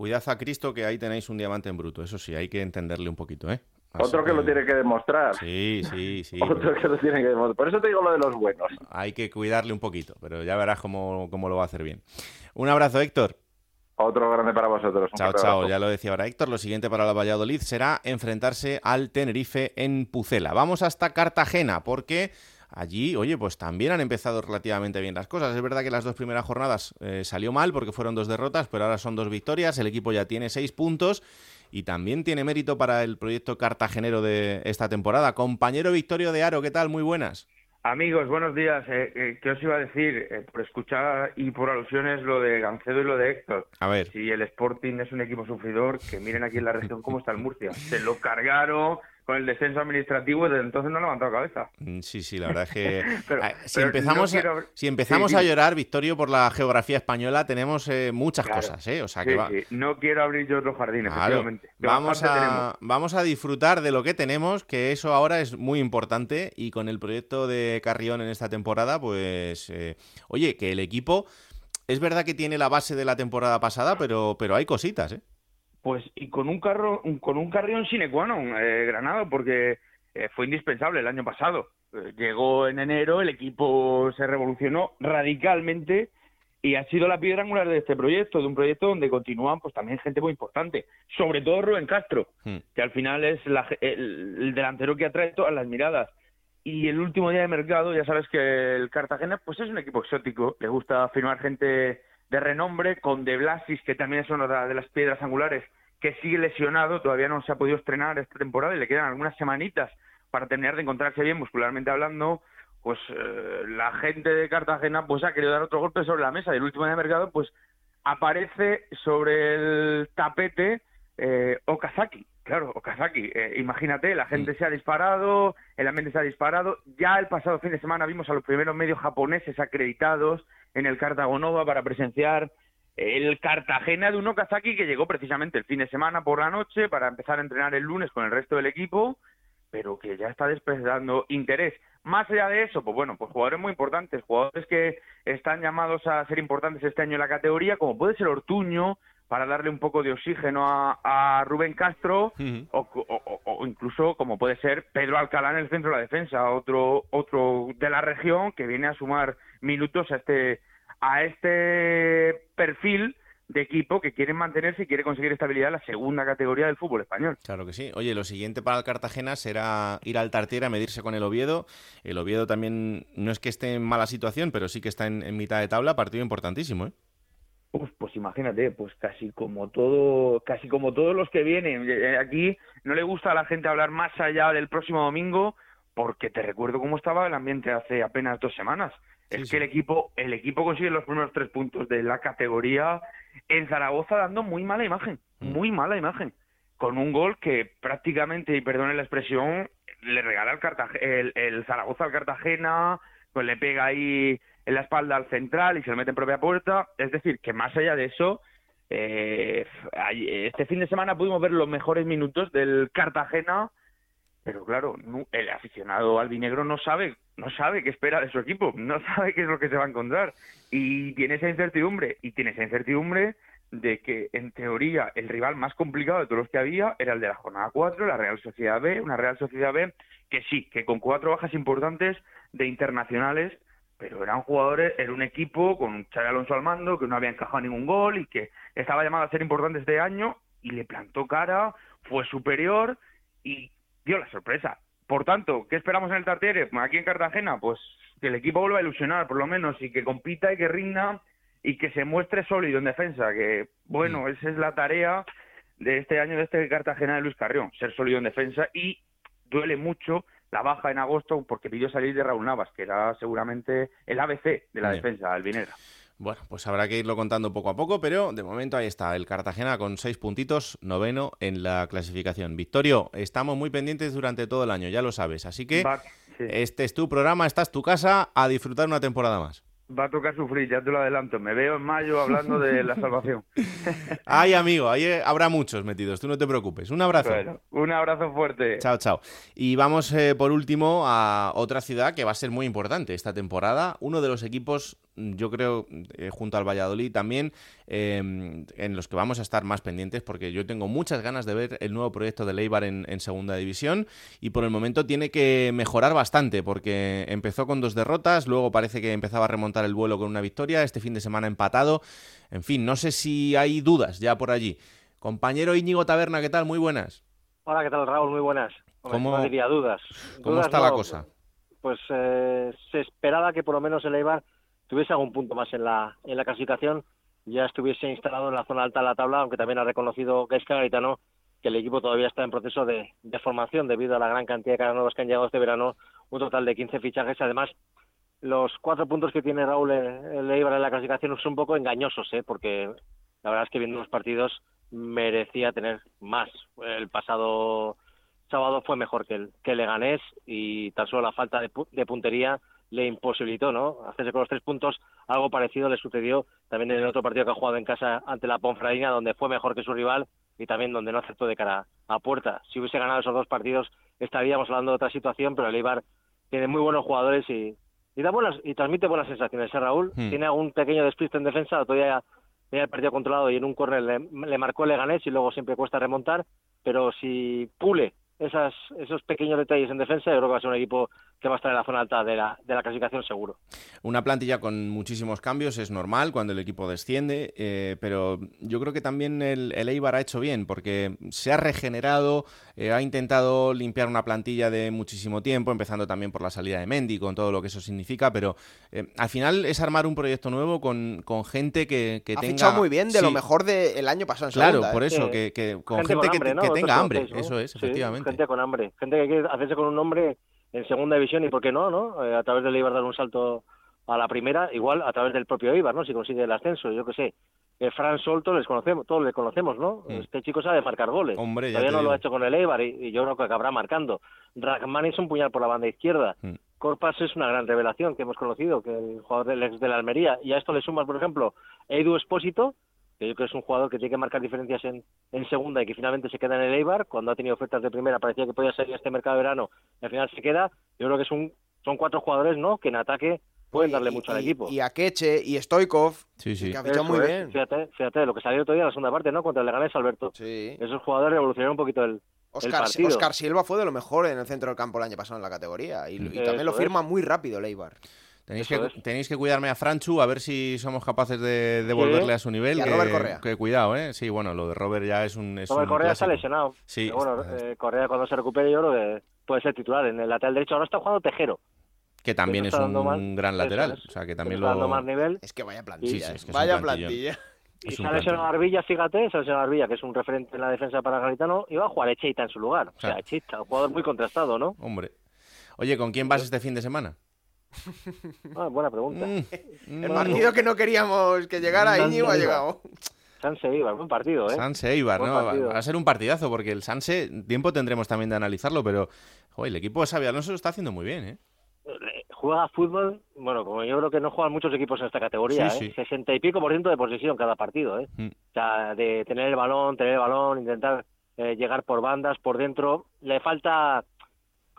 Cuidad a Cristo que ahí tenéis un diamante en bruto. Eso sí, hay que entenderle un poquito, ¿eh? Otro que, lo tiene que demostrar. Sí, sí, sí. <laughs> Otro que lo tiene que demostrar. Por eso te digo lo de los buenos. Hay que cuidarle un poquito, pero ya verás cómo, cómo lo va a hacer bien. Un abrazo, Héctor. Otro grande para vosotros. Chao, chao. Ya lo decía ahora Héctor. Lo siguiente para la Valladolid será enfrentarse al Tenerife en Pucela. Vamos hasta Cartagena porque allí, oye, pues también han empezado relativamente bien las cosas. Es verdad que las dos primeras jornadas eh, salió mal porque fueron dos derrotas, pero ahora son dos victorias. El equipo ya tiene seis puntos y también tiene mérito para el proyecto cartagenero de esta temporada. Compañero Victorio de Aro, ¿qué tal? Muy buenas. Amigos, buenos días. Eh, eh, ¿Qué os iba a decir? Eh, por escuchar y por alusiones lo de Gancedo y lo de Héctor. A ver. Si el Sporting es un equipo sufridor, que miren aquí en la región cómo está el Murcia. Se lo cargaron, con el descenso administrativo desde entonces no ha levantado cabeza. Mm, sí, sí, la verdad es que <laughs> ah, si, empezamos, a, si empezamos a llorar, Victorio, por la geografía española, tenemos eh, muchas cosas, ¿eh? O sea que No quiero abrir yo otros jardines, Vamos a, vamos a disfrutar de lo que tenemos, que eso ahora es muy importante y con el proyecto de Carrión en esta temporada, pues, eh, oye, que el equipo... Es verdad que tiene la base de la temporada pasada, pero, pero hay cositas, ¿eh? Pues y con un carro, con un carrión sine qua non, eh, Granada, porque eh, fue indispensable el año pasado. Eh, llegó en enero, el equipo se revolucionó radicalmente y ha sido la piedra angular de este proyecto, de un proyecto donde continúan pues también gente muy importante, sobre todo Rubén Castro, hmm. que al final es el, delantero que atrae todas las miradas. Y el último día de mercado, ya sabes que el Cartagena pues es un equipo exótico, le gusta firmar gente de renombre, con De Blasis, que también es una de las piedras angulares, que sigue lesionado, todavía no se ha podido estrenar esta temporada y le quedan algunas semanitas para terminar de encontrarse bien muscularmente hablando, pues eh, la gente de Cartagena pues ha querido dar otro golpe sobre la mesa y el último de mercado pues aparece sobre el tapete eh, Okazaki. Claro, Okazaki, eh, imagínate, la gente se ha disparado, el ambiente se ha disparado. Ya el pasado fin de semana vimos a los primeros medios japoneses acreditados en el Cartagonova para presenciar el Cartagena de un Okazaki que llegó precisamente el fin de semana por la noche para empezar a entrenar el lunes con el resto del equipo, pero que ya está despertando interés. Más allá de eso, pues bueno, pues jugadores muy importantes, jugadores que están llamados a ser importantes este año en la categoría, como puede ser Ortuño, para darle un poco de oxígeno a, Rubén Castro, o, incluso como puede ser Pedro Alcalá en el centro de la defensa, otro, otro de la región que viene a sumar minutos a este, a este perfil de equipo que quiere mantenerse y quiere conseguir estabilidad en la segunda categoría del fútbol español. Claro que sí. Oye, lo siguiente para el Cartagena será ir al Tartiere a medirse con el Oviedo. El Oviedo también no es que esté en mala situación, pero sí que está en, en mitad de tabla. Partido importantísimo, ¿eh? Pues imagínate, pues casi como todo, casi como todos los que vienen. Eh, aquí no le gusta a la gente hablar más allá del próximo domingo, porque te recuerdo cómo estaba el ambiente hace apenas dos semanas. es que el equipo, el equipo consigue los primeros tres puntos de la categoría en Zaragoza dando muy mala imagen, mm. muy mala imagen, con un gol que prácticamente, y perdone la expresión, le regala el, el, el Zaragoza al Cartagena, pues le pega ahí en la espalda al central y se lo mete en propia puerta. Es decir, que más allá de eso, eh, este fin de semana pudimos ver los mejores minutos del Cartagena, pero claro, el aficionado albinegro no sabe, no sabe qué espera de su equipo, no <laughs> sabe qué es lo que se va a encontrar y tiene esa incertidumbre y tiene esa incertidumbre de que en teoría el rival más complicado de todos los que había era el de la jornada 4, la Real Sociedad B, una Real Sociedad B que sí, que con cuatro bajas importantes de internacionales pero eran jugadores, era un equipo con Xavi Alonso al mando que no había encajado ningún gol y que estaba llamado a ser importante este año y le plantó cara, fue superior y dio la sorpresa. Por tanto, ¿qué esperamos en el Tartiere? Aquí en Cartagena, pues que el equipo vuelva a ilusionar por lo menos y que compita y que rinda y que se muestre sólido en defensa, que bueno, esa es la tarea de este año de este Cartagena de Luis Carrión, ser sólido en defensa y duele mucho la baja en agosto porque pidió salir de Raúl Navas, que era seguramente el ABC de la defensa albinera. Bueno, pues habrá que irlo contando poco a poco, pero de momento ahí está, el Cartagena con seis puntitos, noveno en la clasificación. Victorio, estamos muy pendientes durante todo el año, ya lo sabes, así que este es tu programa, esta es tu casa, a disfrutar una temporada más va a tocar sufrir, ya te lo adelanto. Me veo en mayo hablando de la <laughs> salvación. Ay, amigo, ahí habrá muchos metidos, tú no te preocupes. Un abrazo. un abrazo fuerte. Chao, chao. Y vamos eh, por último a otra ciudad que va a ser muy importante esta temporada. Uno de los equipos yo creo, eh, junto al Valladolid también, em, en los que vamos a estar más pendientes, porque yo tengo muchas ganas de ver el nuevo proyecto de Leibar en, Segunda División y por el momento tiene que mejorar bastante, porque empezó con dos derrotas, luego parece que empezaba a remontar el vuelo con una victoria, este fin de semana empatado. En fin, no sé si hay dudas ya por allí. Compañero Íñigo Taberna, ¿qué tal? Muy buenas. Hola, ¿qué tal, Raúl? Muy buenas. ¿Cómo, diría dudas? ¿Cómo está la cosa? pues eh, se esperaba que por lo menos el Eibar tuviese algún punto más en la, en la clasificación, ya estuviese instalado en la zona alta de la tabla, aunque también ha reconocido Gaisca que el equipo todavía está en proceso de, formación debido a la gran cantidad de caras que han llegado este verano, un total de 15 fichajes. Además, los cuatro puntos que tiene Raúl el Eibar en la clasificación son un poco engañosos, ¿eh? porque la verdad es que viendo los partidos merecía tener más. El pasado sábado fue mejor que el, que Leganés y tan solo la falta de, de, puntería le imposibilitó ¿no? hacerse con los tres puntos. Algo parecido le sucedió también en el otro partido que ha jugado en casa ante la Ponfradina, donde fue mejor que su rival y también donde no aceptó de cara a puerta. Si hubiese ganado esos dos partidos estaríamos hablando de otra situación, pero el Eibar tiene muy buenos jugadores y, y da buenas y transmite buenas sensaciones. ¿eh, Raúl Hmm. tiene algún pequeño despiste en defensa, todavía tenía el partido controlado y en un córner le, le marcó el Leganés y luego siempre cuesta remontar, pero si pule esas, esos pequeños detalles en defensa, yo creo que va a ser un equipo que va a estar en la zona alta de la, de la clasificación seguro. Una plantilla con muchísimos cambios es normal cuando el equipo desciende, eh, pero yo creo que también el, el, Eibar ha hecho bien porque se ha regenerado, eh, ha intentado limpiar una plantilla de muchísimo tiempo, empezando también por la salida de Mendy, con todo lo que eso significa, pero eh, al final es armar un proyecto nuevo con, con gente que, que ha tenga... fichado muy bien de sí. lo mejor del año pasado en Claro, segunda, por ¿eh? eso, que, que con gente, con que, hambre, ¿no? que tenga hambre, eso es, Sí, efectivamente. Gente con hambre, gente que quiere hacerse con un nombre en segunda división y por qué no, ¿no? Eh, a través del Eibar dar un salto a la primera, igual a través del propio Eibar, ¿no? Si consigue el ascenso, yo qué sé. Eh, Fran Solto les conocemos, todos le conocemos, ¿no? Mm. Este chico sabe marcar goles. Hombre, ya Todavía no lo ha hecho con el Eibar y, y yo creo que acabará marcando. Ragman es un puñal por la banda izquierda. Mm. Corpas es una gran revelación que hemos conocido, que el jugador del ex de la Almería. Y a esto le sumas, por ejemplo, Edu Espósito, que yo creo que es un jugador que tiene que marcar diferencias en, en segunda y que finalmente se queda en el Eibar. Cuando ha tenido ofertas de primera parecía que podía salir este mercado de verano y al final se queda. Yo creo que es un, son cuatro jugadores ¿no? que en ataque pueden darle mucho al equipo. Y a Keche y Stoikov, sí, sí. que ha fichado muy es, bien. Fíjate, fíjate, lo que salió otro día en la segunda parte, ¿no? Contra el Leganés, Alberto. Sí. Esos jugadores revolucionaron un poquito el, el Oscar, partido. Oscar Silva fue de lo mejor en el centro del campo el año pasado en la categoría y, también lo es. firma muy rápido el Eibar. Tenéis que, tenéis que cuidarme a Franchu, a ver si somos capaces de devolverle a su nivel. Y a que, Robert Correa. que cuidado, ¿eh? Sí, bueno, lo de Robert ya es un. Es Robert un Correa está clásico. lesionado. Sí, Pero bueno, está- eh, Correa cuando se recupere yo creo que puede ser titular. En el lateral derecho ahora está jugando Tejero. que también es está un gran lateral. es. O sea, que también Está dando lo. más nivel. Es que vaya plantilla, Sí, sí, que vaya plantilla. Y se ha lesionado. Arbilla, fíjate, se ha lesionado Arbilla, que es un referente en la defensa para Garitano, y va a jugar Echeita en su lugar. O sea. Echeita, un jugador muy contrastado, ¿no? Hombre. Oye, ¿con quién vas este fin de semana? Ah, buena pregunta. Mm, El mm. partido que no queríamos que llegara Sanse Íñigo ha llegado. Sanse Ibar, buen partido, ¿eh? Sanse Eibar, Buen ¿no? Va- partido. Va a ser un partidazo, porque el Sanse, tiempo tendremos también de analizarlo, pero joder, el equipo de Xavi Alonso lo está haciendo muy bien, ¿eh? Eh, Juega fútbol, bueno, como yo creo que no juegan muchos equipos en esta categoría, Sí, ¿eh? sí. 60 y pico por ciento de posesión cada partido, ¿eh? Mm. O sea, de tener el balón, tener el balón, intentar eh, llegar por bandas, por dentro. Le falta,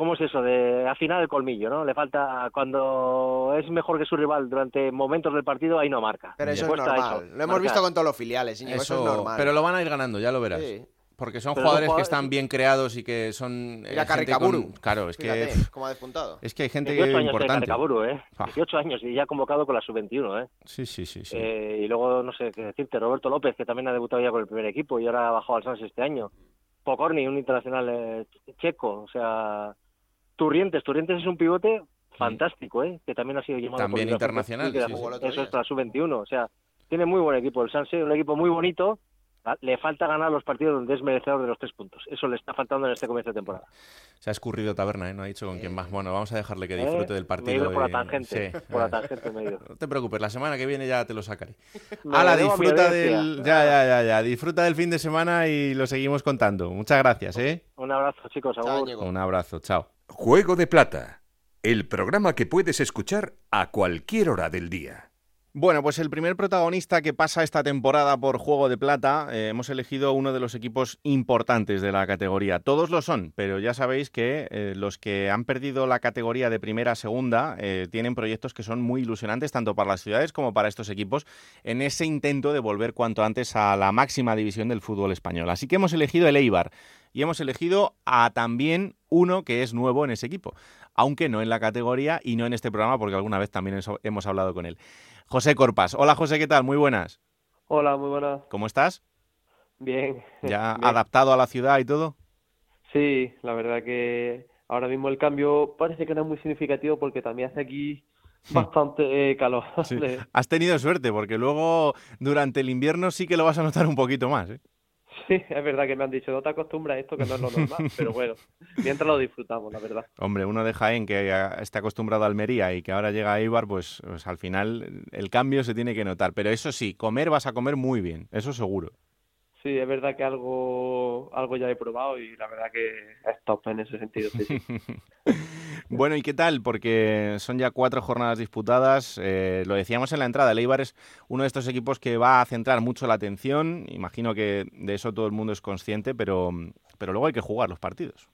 ¿cómo es eso? De afinar el colmillo, ¿no? Le falta, cuando es mejor que su rival durante momentos del partido, ahí no marca. Pero eso es normal. eso, lo hemos marcar. visto con todos los filiales, eso, es normal. Pero lo van a ir ganando, ya lo verás. Sí. Porque son jugadores que están bien creados y que son. Mira eh, Carricaburu. con- Claro, es que. Fíjate, pff, cómo ha despuntado. Es que hay gente 18 años importante. de Caricaburu, ¿eh? Ah. 18 años y ya convocado con la sub-21, ¿eh? Sí, sí, sí. sí. Eh, y luego, no sé qué decirte, Roberto López, que también ha debutado ya con el primer equipo y ahora ha bajado al Sans este año. Pocorni, un internacional eh, checo, o sea, Turrientes. Turrientes es un pivote fantástico, ¿eh? Que también ha sido llamado También por internacional, sí, sí. Otro Eso es la sub-21, o sea, tiene muy buen equipo el Sanse, un equipo muy bonito. Ah, Le falta ganar los partidos donde es merecedor de los tres puntos. Eso le está faltando en este comienzo de temporada. Se ha escurrido Taberna, ¿eh? No ha dicho con quién más. Bueno, vamos a dejarle que disfrute Eh, del Me he partido. ido por la tangente. Sí. Por la tangente me he ido. No te preocupes, la semana que viene ya te lo sacaré. <laughs> Me Ala, disfruta del. Ya, ya, ya, ya. Disfruta del fin de semana y lo seguimos contando. Muchas gracias, ¿eh? Un abrazo, chicos. Chao. Un abrazo, chao. Juego de Plata, el programa que puedes escuchar a cualquier hora del día. Bueno, pues el primer protagonista que pasa esta temporada por Juego de Plata, eh, hemos elegido uno de los equipos importantes de la categoría. Todos lo son, pero ya sabéis que eh, los que han perdido la categoría de primera a segunda eh, tienen proyectos que son muy ilusionantes tanto para las ciudades como para estos equipos en ese intento de volver cuanto antes a la máxima división del fútbol español. Así que hemos elegido el Eibar y hemos elegido a también uno que es nuevo en ese equipo, aunque no en la categoría y no en este programa porque alguna vez también hemos hablado con él. José Corpas. Hola José, ¿qué tal? Muy buenas. Hola, muy buenas. ¿Cómo estás? Bien. ¿Ya <laughs> Bien. adaptado a la ciudad y todo? Sí, la verdad que ahora mismo el cambio parece que no es muy significativo porque también hace aquí <laughs> bastante eh, calor. Has tenido suerte porque luego durante el invierno sí que lo vas a notar un poquito más. ¿eh? Sí, es verdad que me han dicho, no te acostumbras a esto, que no es lo normal, <laughs> pero bueno, mientras lo disfrutamos, la verdad. Hombre, uno de Jaén que está acostumbrado a Almería y que ahora llega a Ibar, pues, pues al final el cambio se tiene que notar. Pero eso sí, comer vas a comer muy bien, eso seguro. Sí, es verdad que algo, algo ya he probado y la verdad que es top en ese sentido. <laughs> bueno, ¿y qué tal? Porque son ya cuatro jornadas disputadas. Eh, lo decíamos en la entrada, el es uno de estos equipos que va a centrar mucho la atención. Imagino que de eso todo el mundo es consciente, pero, pero luego hay que jugar los partidos.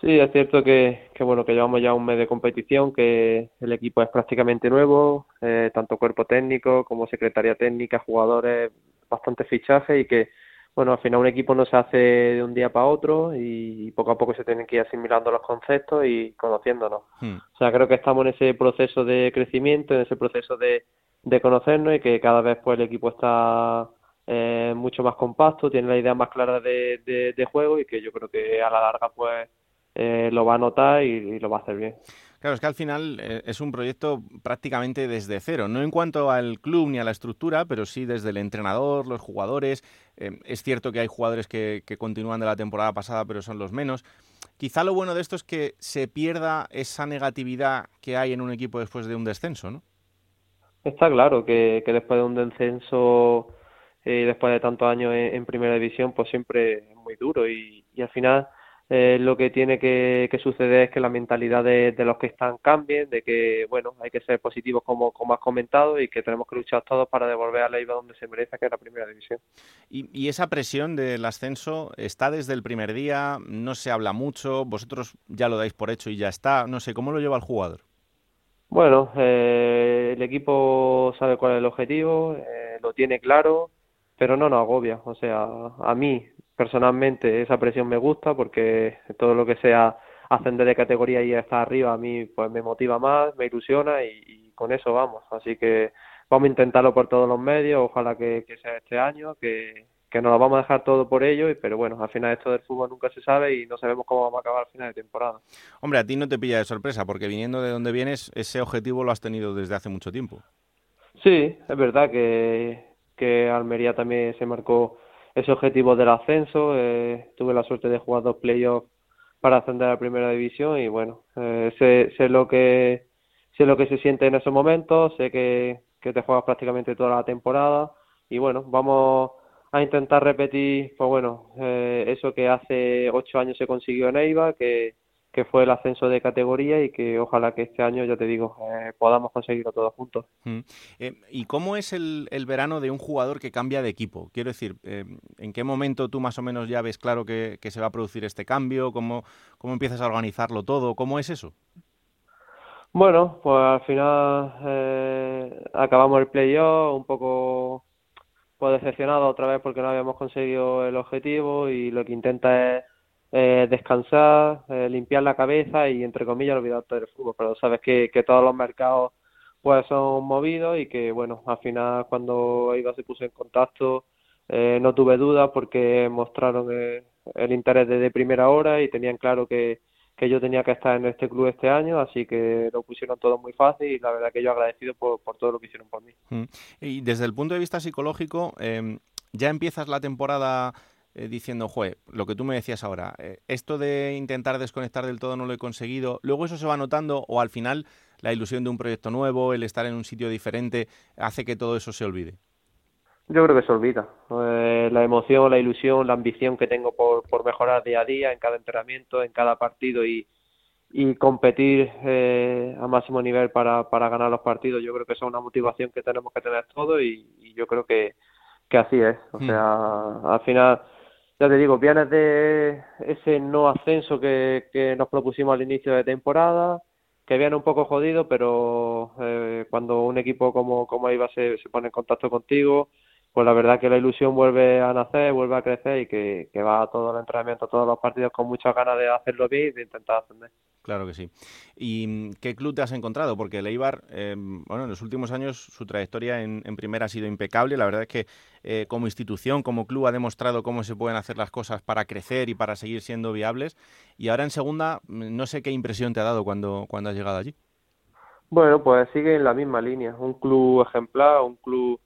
Sí, es cierto que, que, bueno que llevamos ya un mes de competición, que el equipo es prácticamente nuevo, eh, tanto cuerpo técnico como secretaría técnica, jugadores, bastante fichaje y que, bueno, al final un equipo no se hace de un día para otro y poco a poco se tienen que ir asimilando los conceptos y conociéndonos. Hmm. O sea, creo que estamos en ese proceso de crecimiento, en ese proceso de, de conocernos y que cada vez pues el equipo está eh, mucho más compacto, tiene la idea más clara de, de, juego y que yo creo que a la larga pues eh, lo va a notar y lo va a hacer bien. Claro, es que al final eh, es un proyecto prácticamente desde cero, no en cuanto al club ni a la estructura, pero sí desde el entrenador, los jugadores. Eh, es cierto que hay jugadores que, continúan de la temporada pasada, pero son los menos. Quizá lo bueno de esto es que se pierda esa negatividad que hay en un equipo después de un descenso, ¿no? Está claro que, después de un descenso, eh, después de tantos años en, primera división, pues siempre es muy duro y al final eh, lo que tiene que, suceder es que la mentalidad de, los que están cambie, de que, bueno, hay que ser positivos como, como has comentado y que tenemos que luchar todos para devolver a la IVA donde se merece, que es la primera división. Y, y, esa presión del ascenso está desde el primer día, no se habla mucho, vosotros ya lo dais por hecho y ya está, no sé, ¿cómo lo lleva el jugador? Bueno, eh, el equipo sabe cuál es el objetivo, eh, lo tiene claro, pero no nos agobia. O sea, a mí personalmente esa presión me gusta porque todo lo que sea ascender de categoría y estar arriba a mí pues me motiva más, me ilusiona y, con eso vamos. Así que vamos a intentarlo por todos los medios, ojalá que, sea este año, que, que nos lo vamos a dejar todo por ello, pero bueno, al final esto del fútbol nunca se sabe y no sabemos cómo vamos a acabar al final de temporada. Hombre, a ti no te pilla de sorpresa, porque viniendo de donde vienes, ese objetivo lo has tenido desde hace mucho tiempo. Sí, es verdad que, que Almería también se marcó ese objetivo del ascenso. Eh, tuve la suerte de jugar dos playoffs para ascender a la primera división y bueno, eh, sé, sé, lo que sé lo que se siente en esos momentos, sé que, que te juegas prácticamente toda la temporada y bueno, vamos a intentar repetir, pues bueno, eh, eso que hace ocho años se consiguió en Eibar, que que fue el ascenso de categoría y que ojalá que este año, ya te digo, eh, podamos conseguirlo todos juntos. Mm. Eh, ¿Y cómo es el, verano de un jugador que cambia de equipo? Quiero decir, eh, ¿en qué momento tú más o menos ya ves claro que, se va a producir este cambio? ¿Cómo, ¿Cómo empiezas a organizarlo todo? ¿Cómo es eso? Bueno, pues al final acabamos el playoff un poco pues decepcionado otra vez porque no habíamos conseguido el objetivo y lo que intenta es eh, descansar, eh, limpiar la cabeza y entre comillas olvidarte del fútbol. Pero sabes que, que todos los mercados pues son movidos y que bueno, al final cuando Iba se puso en contacto eh, no tuve dudas porque mostraron el, interés desde primera hora y tenían claro que, que yo tenía que estar en este club este año, así que lo pusieron todo muy fácil y la verdad que yo agradecido por, por todo lo que hicieron por mí. Mm. Y desde el punto de vista psicológico, ya empiezas la temporada eh, diciendo, jue, lo que tú me decías ahora, eh, esto de intentar desconectar del todo no lo he conseguido, luego eso se va notando o al final la ilusión de un proyecto nuevo, el estar en un sitio diferente, hace que todo eso se olvide. Yo creo que se olvida. Eh, la emoción, la ilusión, la ambición que tengo por, por mejorar día a día en cada entrenamiento, en cada partido y, y competir a máximo nivel para, para ganar los partidos, yo creo que es una motivación que tenemos que tener todos y, yo creo que, que así es. O hmm. sea, al final ya te digo, vienes de ese no ascenso que, que nos propusimos al inicio de temporada, que viene un poco jodido, pero eh, cuando un equipo como, como se, se pone en contacto contigo, pues la verdad que la ilusión vuelve a nacer, vuelve a crecer y que, va a todo el entrenamiento, a todos los partidos con muchas ganas de hacerlo bien y de intentar ascender. Claro que sí. ¿Y mm, qué club te has encontrado? Porque el Eibar, em, bueno, en los últimos años su trayectoria en, primera ha sido impecable. La verdad es que eh, como institución, como club, ha demostrado cómo se pueden hacer las cosas para crecer y para seguir siendo viables. Y ahora en segunda, mm, no sé qué impresión te ha dado cuando, cuando has llegado allí. Bueno, pues sigue en la misma línea. Un club ejemplar, un club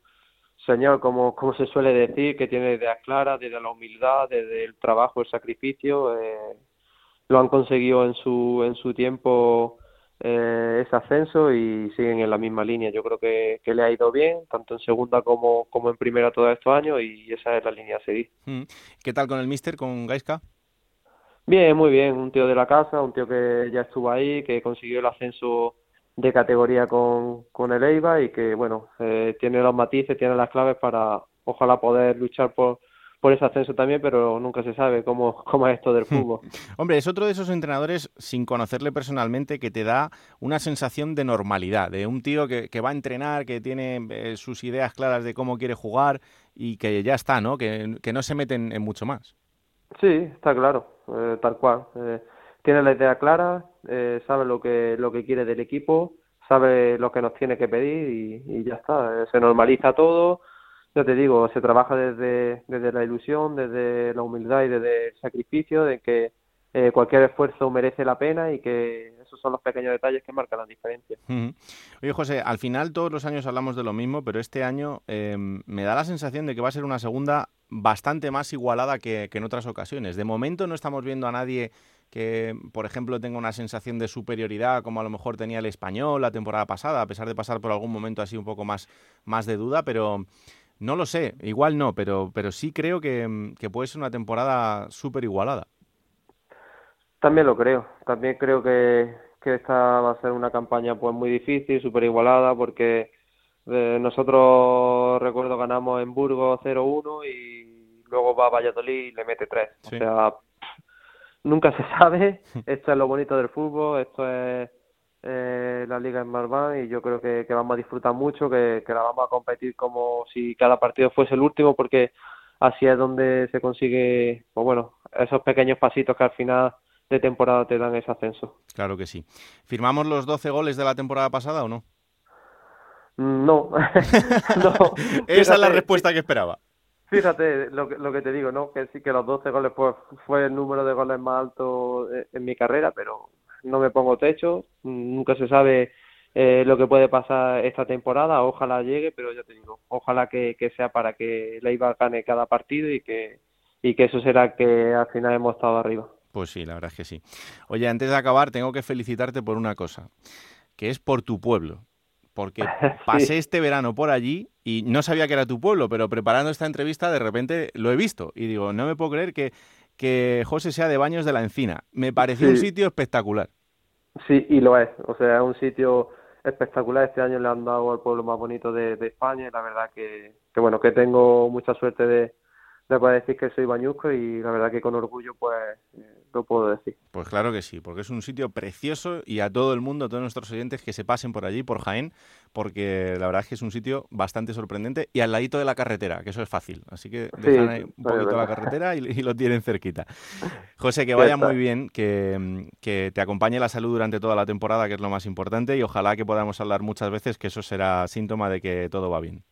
señor, como, como se suele decir, que tiene ideas claras, desde la humildad, desde el trabajo, el sacrificio. Eh, lo han conseguido en su, en su tiempo eh, ese ascenso y siguen en la misma línea. Yo creo que, que, le ha ido bien, tanto en segunda como, como en primera todos estos años y esa es la línea a seguir. Mm. ¿Qué tal con el Mister, con Gaiska? Bien, muy bien. Un tío de la casa, un tío que ya estuvo ahí, que consiguió el ascenso de categoría con, con el EIBA y que, bueno, eh, tiene los matices, tiene las claves para, ojalá, poder luchar por, por ese ascenso también, pero nunca se sabe cómo, <laughs> cómo es esto del fútbol. Hombre, es otro de esos entrenadores, sin conocerle personalmente, que te da una sensación de normalidad, de un tío que, que va a entrenar, que tiene eh, sus ideas claras de cómo quiere jugar y que ya está, ¿no? Que, que no se meten en mucho más. Sí, está claro, eh, tal cual. Eh, tiene la idea clara, eh, sabe lo que, lo que quiere del equipo, sabe lo que nos tiene que pedir y, ya está. Eh, se normaliza todo. Ya te digo, se trabaja desde, desde la ilusión, desde la humildad y desde el sacrificio, de que eh, cualquier esfuerzo merece la pena y que esos son los pequeños detalles que marcan la diferencia. Oye, José, al final todos los años hablamos de lo mismo, pero este año me da la sensación de que va a ser una segunda bastante más igualada que, que en otras ocasiones. De momento no estamos viendo a nadie que, por ejemplo, tenga una sensación de superioridad como a lo mejor tenía el español la temporada pasada, a pesar de pasar por algún momento así un poco más, más de duda, pero no lo sé, igual no, pero, pero sí creo que, puede ser una temporada súper igualada. También lo creo, también creo que, que esta va a ser una campaña pues muy difícil, súper igualada, porque eh, nosotros, recuerdo, ganamos en Burgos 0-1 y luego va a Valladolid y le mete 3. O sea, nunca se sabe. <laughs> Esto es lo bonito del fútbol, esto es eh, la liga en Marván y yo creo que, vamos a disfrutar mucho, que, la vamos a competir como si cada partido fuese el último, porque así es donde se consigue, pues bueno, esos pequeños pasitos que al final de temporada te dan ese ascenso. Claro que sí. ¿Firmamos los 12 goles de la temporada pasada o no? Mm, no, <laughs> no. <laughs> Esa es la respuesta que esperaba. Fíjate lo que, lo que te digo, ¿no? Que sí que los 12 goles pues, fue el número de goles más alto en mi carrera, pero no me pongo techo, nunca se sabe eh, lo que puede pasar esta temporada, ojalá llegue, pero ya te digo, ojalá que, sea para que Leiva gane cada partido y que, y que eso será que al final hemos estado arriba. Pues sí, la verdad es que sí. Oye, antes de acabar, tengo que felicitarte por una cosa, que es por tu pueblo porque <laughs> pasé este verano por allí y no sabía que era tu pueblo, pero preparando esta entrevista de repente lo he visto y digo, no me puedo creer que, que José sea de Baños de la Encina. Me pareció un sitio espectacular. Sí, y lo es. O sea, es un sitio espectacular. Este año le han dado al pueblo más bonito de, España y la verdad que, que, bueno, que tengo mucha suerte de, le puedo decir que soy bañusco y la verdad que con orgullo pues eh, lo puedo decir. Pues claro que sí, porque es un sitio precioso y a todo el mundo, a todos nuestros oyentes que se pasen por allí, por Jaén, porque la verdad es que es un sitio bastante sorprendente y al ladito de la carretera, que eso es fácil. Así que dejan ahí un poquito la carretera y, lo tienen cerquita. José, que vaya muy bien, que, que te acompañe la salud durante toda la temporada, que es lo más importante, y ojalá que podamos hablar muchas veces, que eso será síntoma de que todo va bien.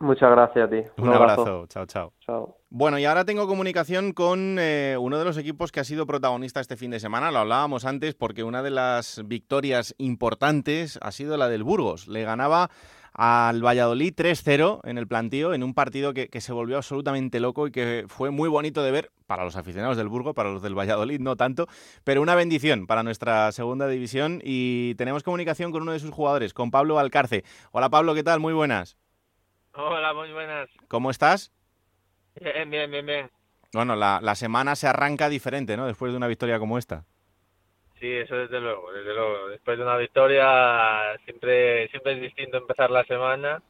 Muchas gracias a ti. Un, abrazo. Chao, chao. Chao. Bueno, y ahora tengo comunicación con eh, uno de los equipos que ha sido protagonista este fin de semana. Lo hablábamos antes porque una de las victorias importantes ha sido la del Burgos. Le ganaba al Valladolid 3-0 en el plantío, en un partido que, se volvió absolutamente loco y que fue muy bonito de ver para los aficionados del Burgos, para los del Valladolid no tanto, pero una bendición para nuestra segunda división y tenemos comunicación con uno de sus jugadores, con Pablo Alcarce. Hola Pablo, ¿qué tal? Muy buenas. Hola, muy buenas. ¿Cómo estás? Bien, bien, bien, bien. Bueno, la, la semana se arranca diferente, ¿no? Después de una victoria como esta. Sí, eso desde luego, desde luego. Después de una victoria siempre, siempre es distinto empezar la semana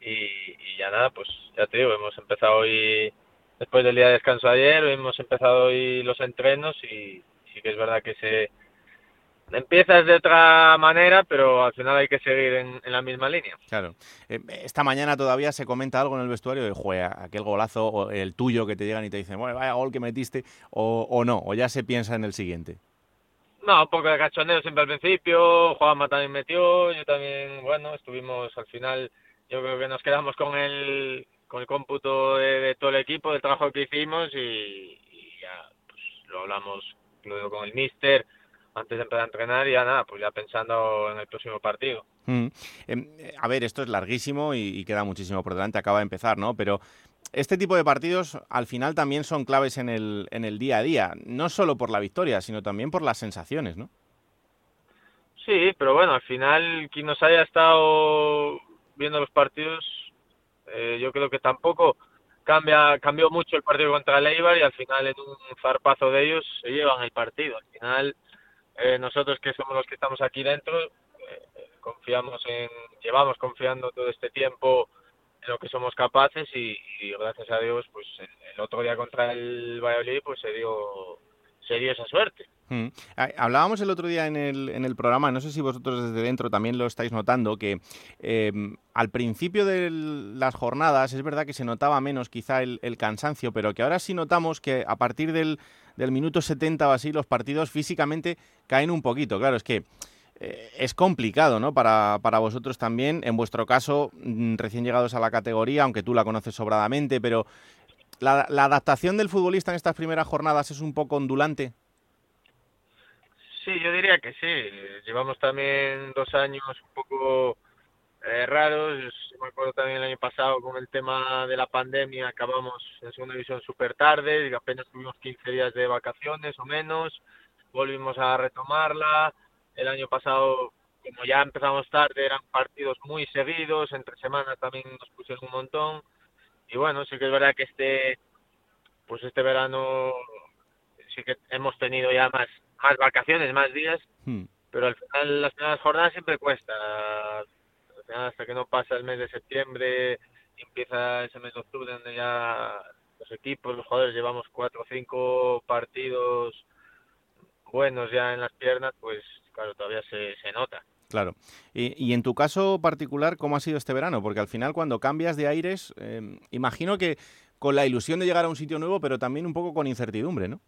y, y ya nada, pues ya te digo, hemos empezado hoy, después del día de descanso ayer, hemos empezado hoy los entrenos y sí que es verdad que se empiezas de otra manera, pero al final hay que seguir en, la misma línea. Claro. Eh, esta mañana todavía se comenta algo en el vestuario de, juega aquel golazo, o el tuyo que te llegan y te dicen, bueno, vaya gol que metiste, o, o no, o ya se piensa en el siguiente. No, un poco de cachondeo siempre al principio, Juanma también metió, yo también, bueno, estuvimos al final, yo creo que nos quedamos con el, con el cómputo de, todo el equipo, del trabajo que hicimos y, ya pues, lo hablamos luego con el míster, antes de empezar a entrenar y ya nada, pues ya pensando en el próximo partido. Mm. Em, a ver, esto es larguísimo y, queda muchísimo por delante, acaba de empezar, ¿no? Pero este tipo de partidos al final también son claves en el, en el día a día, no solo por la victoria, sino también por las sensaciones, ¿no? Sí, pero bueno, al final quien nos haya estado viendo los partidos, eh, yo creo que tampoco cambia cambió mucho el partido contra el Eibar y al final en un zarpazo de ellos se llevan el partido. Al final eh, nosotros que somos los que estamos aquí dentro, eh, confiamos en, llevamos confiando todo este tiempo en lo que somos capaces y, gracias a Dios, pues el, otro día contra el Valladolid, pues se dio, se dio esa suerte. Mm. Hablábamos el otro día en el, en el programa, no sé si vosotros desde dentro también lo estáis notando, que eh, al principio de las jornadas es verdad que se notaba menos quizá el, el, cansancio, pero que ahora sí notamos que a partir del, del minuto 70 o así, los partidos físicamente caen un poquito. Claro, es que eh, es complicado, ¿no? Para, para, vosotros también. En vuestro caso, mm, recién llegados a la categoría, aunque tú la conoces sobradamente, pero ¿la, la adaptación del futbolista en estas primeras jornadas es un poco ondulante? Sí, yo diría que sí. Llevamos también dos años un poco eh, raros. me acuerdo también el año pasado con el tema de la pandemia, acabamos en segunda división súper tarde, y apenas tuvimos 15 días de vacaciones o menos, volvimos a retomarla. El año pasado, como ya empezamos tarde, eran partidos muy seguidos, entre semanas también nos pusieron un montón. Y bueno, sí que es verdad que este, pues este verano sí que hemos tenido ya más, más vacaciones, más días, hmm. pero al final las primeras jornadas siempre cuesta hasta que no pasa el mes de septiembre y empieza ese mes de octubre donde ya los equipos, los jugadores llevamos cuatro o cinco partidos buenos ya en las piernas, pues claro, todavía se, se nota. Claro. Y, y, en tu caso particular, ¿cómo ha sido este verano? Porque al final cuando cambias de aires, eh, imagino que con la ilusión de llegar a un sitio nuevo, pero también un poco con incertidumbre, ¿no?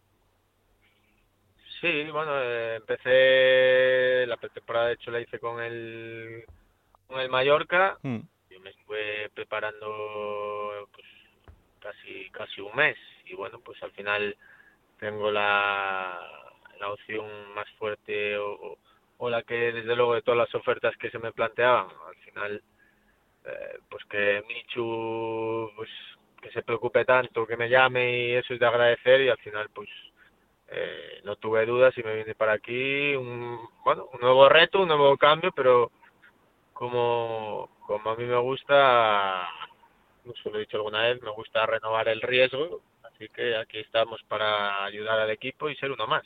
Sí, bueno, eh, empecé la pretemporada, de hecho la hice con el con el Mallorca. Mm. Yo me estuve preparando pues, casi casi un mes y bueno, pues al final tengo la, la opción más fuerte o, o, la que desde luego de todas las ofertas que se me planteaban, al final eh, pues que Michu pues que se preocupe tanto, que me llame y eso es de agradecer y al final pues eh, no tuve dudas y me vine para aquí un bueno un nuevo reto un nuevo cambio pero como, como a mí me gusta, no se lo he dicho alguna vez, me gusta renovar el riesgo, así que aquí estamos para ayudar al equipo y ser uno más.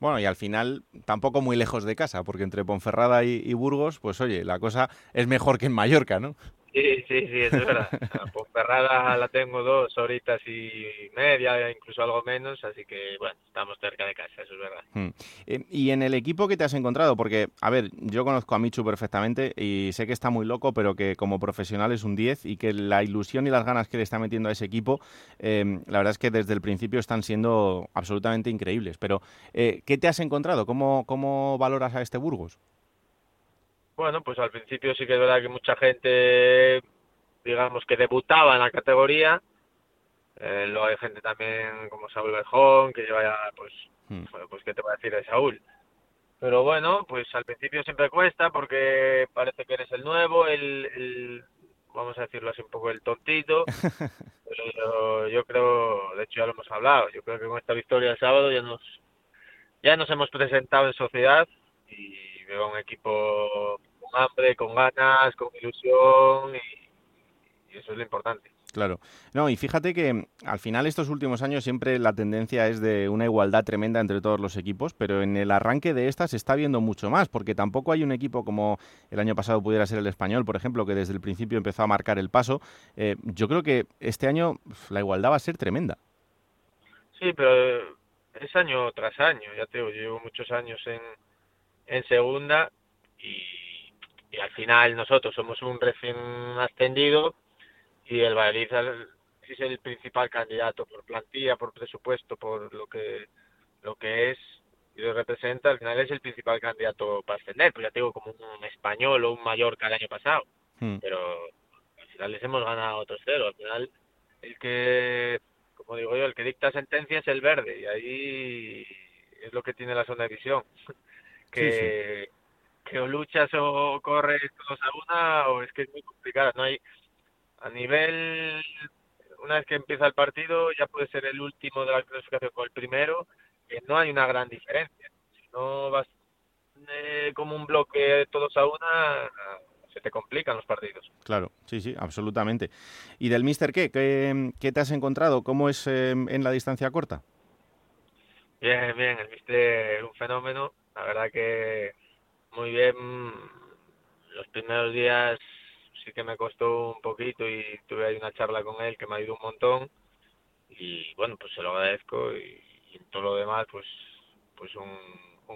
Bueno, y al final tampoco muy lejos de casa, porque entre Ponferrada y, Burgos, pues oye, la cosa es mejor que en Mallorca, ¿no? Sí, sí, sí, es verdad. Ponferrada la tengo dos horitas y media, incluso algo menos, así que bueno, estamos cerca de casa, eso es verdad. Hmm. Eh, y en el equipo que te has encontrado, porque, a ver, yo conozco a Michu perfectamente y sé que está muy loco, pero que como profesional es un 10 y que la ilusión y las ganas que le está metiendo a ese equipo, eh, la verdad es que desde el principio están siendo absolutamente increíbles. Pero, eh, ¿qué te has encontrado? ¿Cómo, ¿Cómo valoras a este Burgos? Bueno, pues al principio sí que es verdad que mucha gente, digamos, que debutaba en la categoría. Eh, luego hay gente también como Saúl Berjón, que lleva ya, pues, hmm. pues, ¿qué te voy a decir de Saúl? Pero bueno, pues al principio siempre cuesta porque parece que eres el nuevo, el, el vamos a decirlo así un poco el tontito. <laughs> Pero yo, creo, de hecho ya lo hemos hablado, yo creo que con esta victoria del sábado ya nos, ya nos hemos presentado en sociedad y veo un equipo con hambre, con ganas, con ilusión y, eso es lo importante. Claro. No, y fíjate que al final estos últimos años siempre la tendencia es de una igualdad tremenda entre todos los equipos, pero en el arranque de estas se está viendo mucho más, porque tampoco hay un equipo como el año pasado pudiera ser el español, por ejemplo, que desde el principio empezó a marcar el paso. Eh, yo creo que este año la igualdad va a ser tremenda. Sí, pero es año tras año, ya te digo, llevo muchos años en, en segunda y, al final nosotros somos un recién ascendido y el Valladolid es el principal candidato por plantilla, por presupuesto, por lo que lo que es y lo representa, al final es el principal candidato para ascender, pues ya tengo como un español o un Mallorca el año pasado, hmm. pero al final les hemos ganado otros cero, al final el que, como digo yo, el que dicta sentencia es el verde y ahí es lo que tiene la zona de visión, que, que o luchas o corres todos a una o es que es muy complicado, no hay a nivel una vez que empieza el partido ya puede ser el último de la clasificación con el primero que no hay una gran diferencia. Si no vas eh, como un bloque todos a una, se te complican los partidos. Claro, sí, sí, absolutamente. ¿Y del Mister qué? ¿Qué, te has encontrado? ¿Cómo es em, en la distancia corta? Bien, bien, el Mister es un fenómeno. La verdad que muy bien. Los primeros días sí que me costó un poquito y tuve ahí una charla con él que me ha ido un montón. Y bueno, pues se lo agradezco y y en todo lo demás, pues, pues un,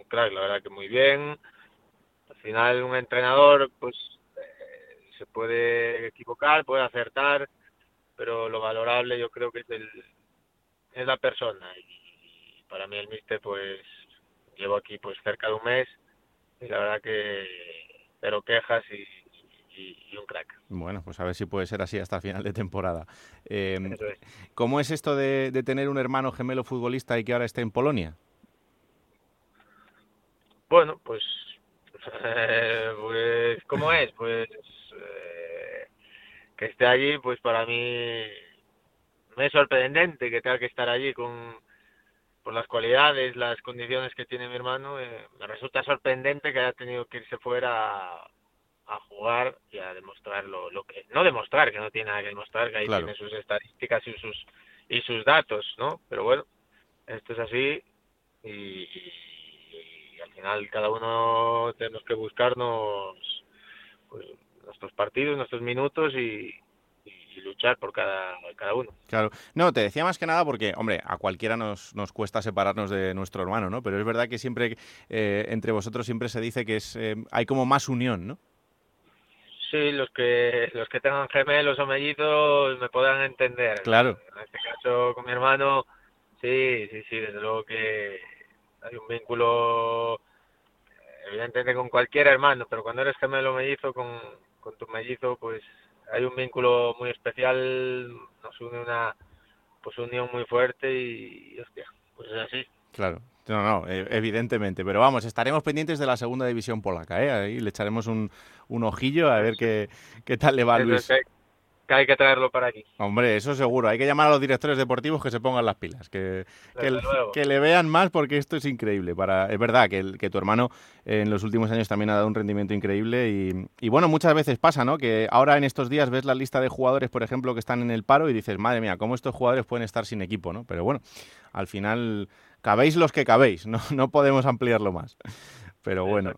crack, la verdad que muy bien. Al final un entrenador, pues eh, se puede equivocar, puede acertar, pero lo valorable yo creo que es el es la persona y, para mí el mister pues llevo aquí pues cerca de un mes y la verdad que pero quejas y, y, un crack. Bueno, pues a ver si puede ser así hasta final de temporada. Eh, ¿Cómo es esto de, tener un hermano gemelo futbolista y que ahora esté en Polonia? Bueno, pues, eh, <laughs> pues ¿cómo es? Pues eh, que esté allí, pues para mí me es sorprendente que tenga que estar allí con por las cualidades, las condiciones que tiene mi hermano, eh, me resulta sorprendente que haya tenido que irse fuera a jugar y a demostrar lo, que no demostrar que no tiene nada que demostrar que ahí tiene sus estadísticas y sus y sus datos no pero bueno esto es así y, al final cada uno tenemos que buscarnos pues, nuestros partidos nuestros minutos y, luchar por cada, cada uno. Claro. No, te decía más que nada porque, hombre, a cualquiera nos, nos cuesta separarnos de nuestro hermano, ¿no? Pero es verdad que siempre, eh, entre vosotros siempre se dice que es eh, hay como más unión, ¿no? Sí, los que los que tengan gemelos o mellizos me podrán entender. Claro. En este caso con mi hermano, sí, sí, sí, desde luego que hay un vínculo evidentemente con cualquier hermano, pero cuando eres gemelo o mellizo con, con tu mellizo, pues hay un vínculo muy especial, nos une una pues unión muy fuerte y, hostia, pues es así. Claro. No, no, e, evidentemente. Pero vamos, estaremos pendientes de la segunda división polaca, ¿eh? Ahí le echaremos un, un ojillo a ver qué, qué tal le va a Luis. Que hay que traerlo para aquí. Hombre, eso seguro. Hay que llamar a los directores deportivos que se pongan las pilas, que, que, le vean más porque esto es increíble. Para, es verdad que, que tu hermano en los últimos años también ha dado un rendimiento increíble y, y, bueno, muchas veces pasa, ¿no? Que ahora en estos días ves la lista de jugadores, por ejemplo, que están en el paro y dices, madre mía, ¿cómo estos jugadores pueden estar sin equipo, ¿no? Pero bueno, al final cabéis los que cabéis, <laughs> no, no podemos ampliarlo más. Pero bueno.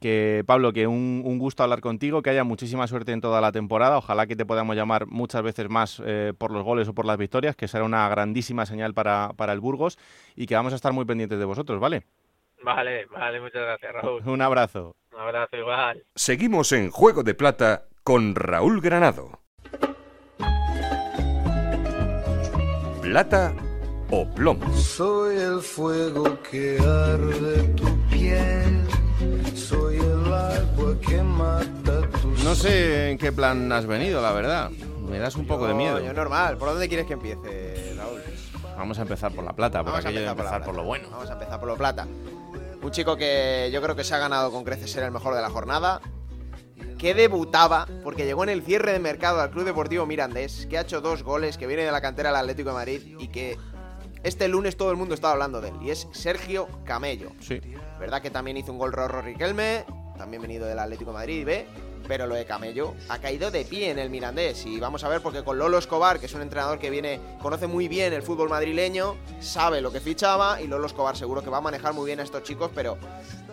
Que Pablo, que un, gusto hablar contigo, que haya muchísima suerte en toda la temporada. Ojalá que te podamos llamar muchas veces más eh, por los goles o por las victorias, que será una grandísima señal para, para el Burgos y que vamos a estar muy pendientes de vosotros, ¿vale? Vale, vale, muchas gracias, Raúl. Un abrazo. Un abrazo igual. Seguimos en Juego de Plata con Raúl Granado. Plata o plomo. Soy el fuego que arde tu piel. Soy No sé en qué plan has venido, la verdad. Me das un poco de miedo. Yo normal. ¿Por dónde quieres que empiece, Raúl? Vamos a empezar por la plata, por aquello de empezar por, lo bueno. Vamos a empezar por lo plata. Un chico que yo creo que se ha ganado con creces ser el mejor de la jornada. Que debutaba, porque llegó en el cierre de mercado al Club Deportivo Mirandés, que ha hecho dos goles, que viene de la cantera del Atlético de Madrid y que este lunes todo el mundo estaba hablando de él y es Sergio Camello. Sí. Verdad que también hizo un gol Rorro Riquelme, también venido del Atlético de Madrid, ¿ve? Pero lo de Camello ha caído de pie en el Mirandés y vamos a ver porque con Lolo Escobar, que es un entrenador que viene, conoce muy bien el fútbol madrileño, sabe lo que fichaba y Lolo Escobar seguro que va a manejar muy bien a estos chicos, pero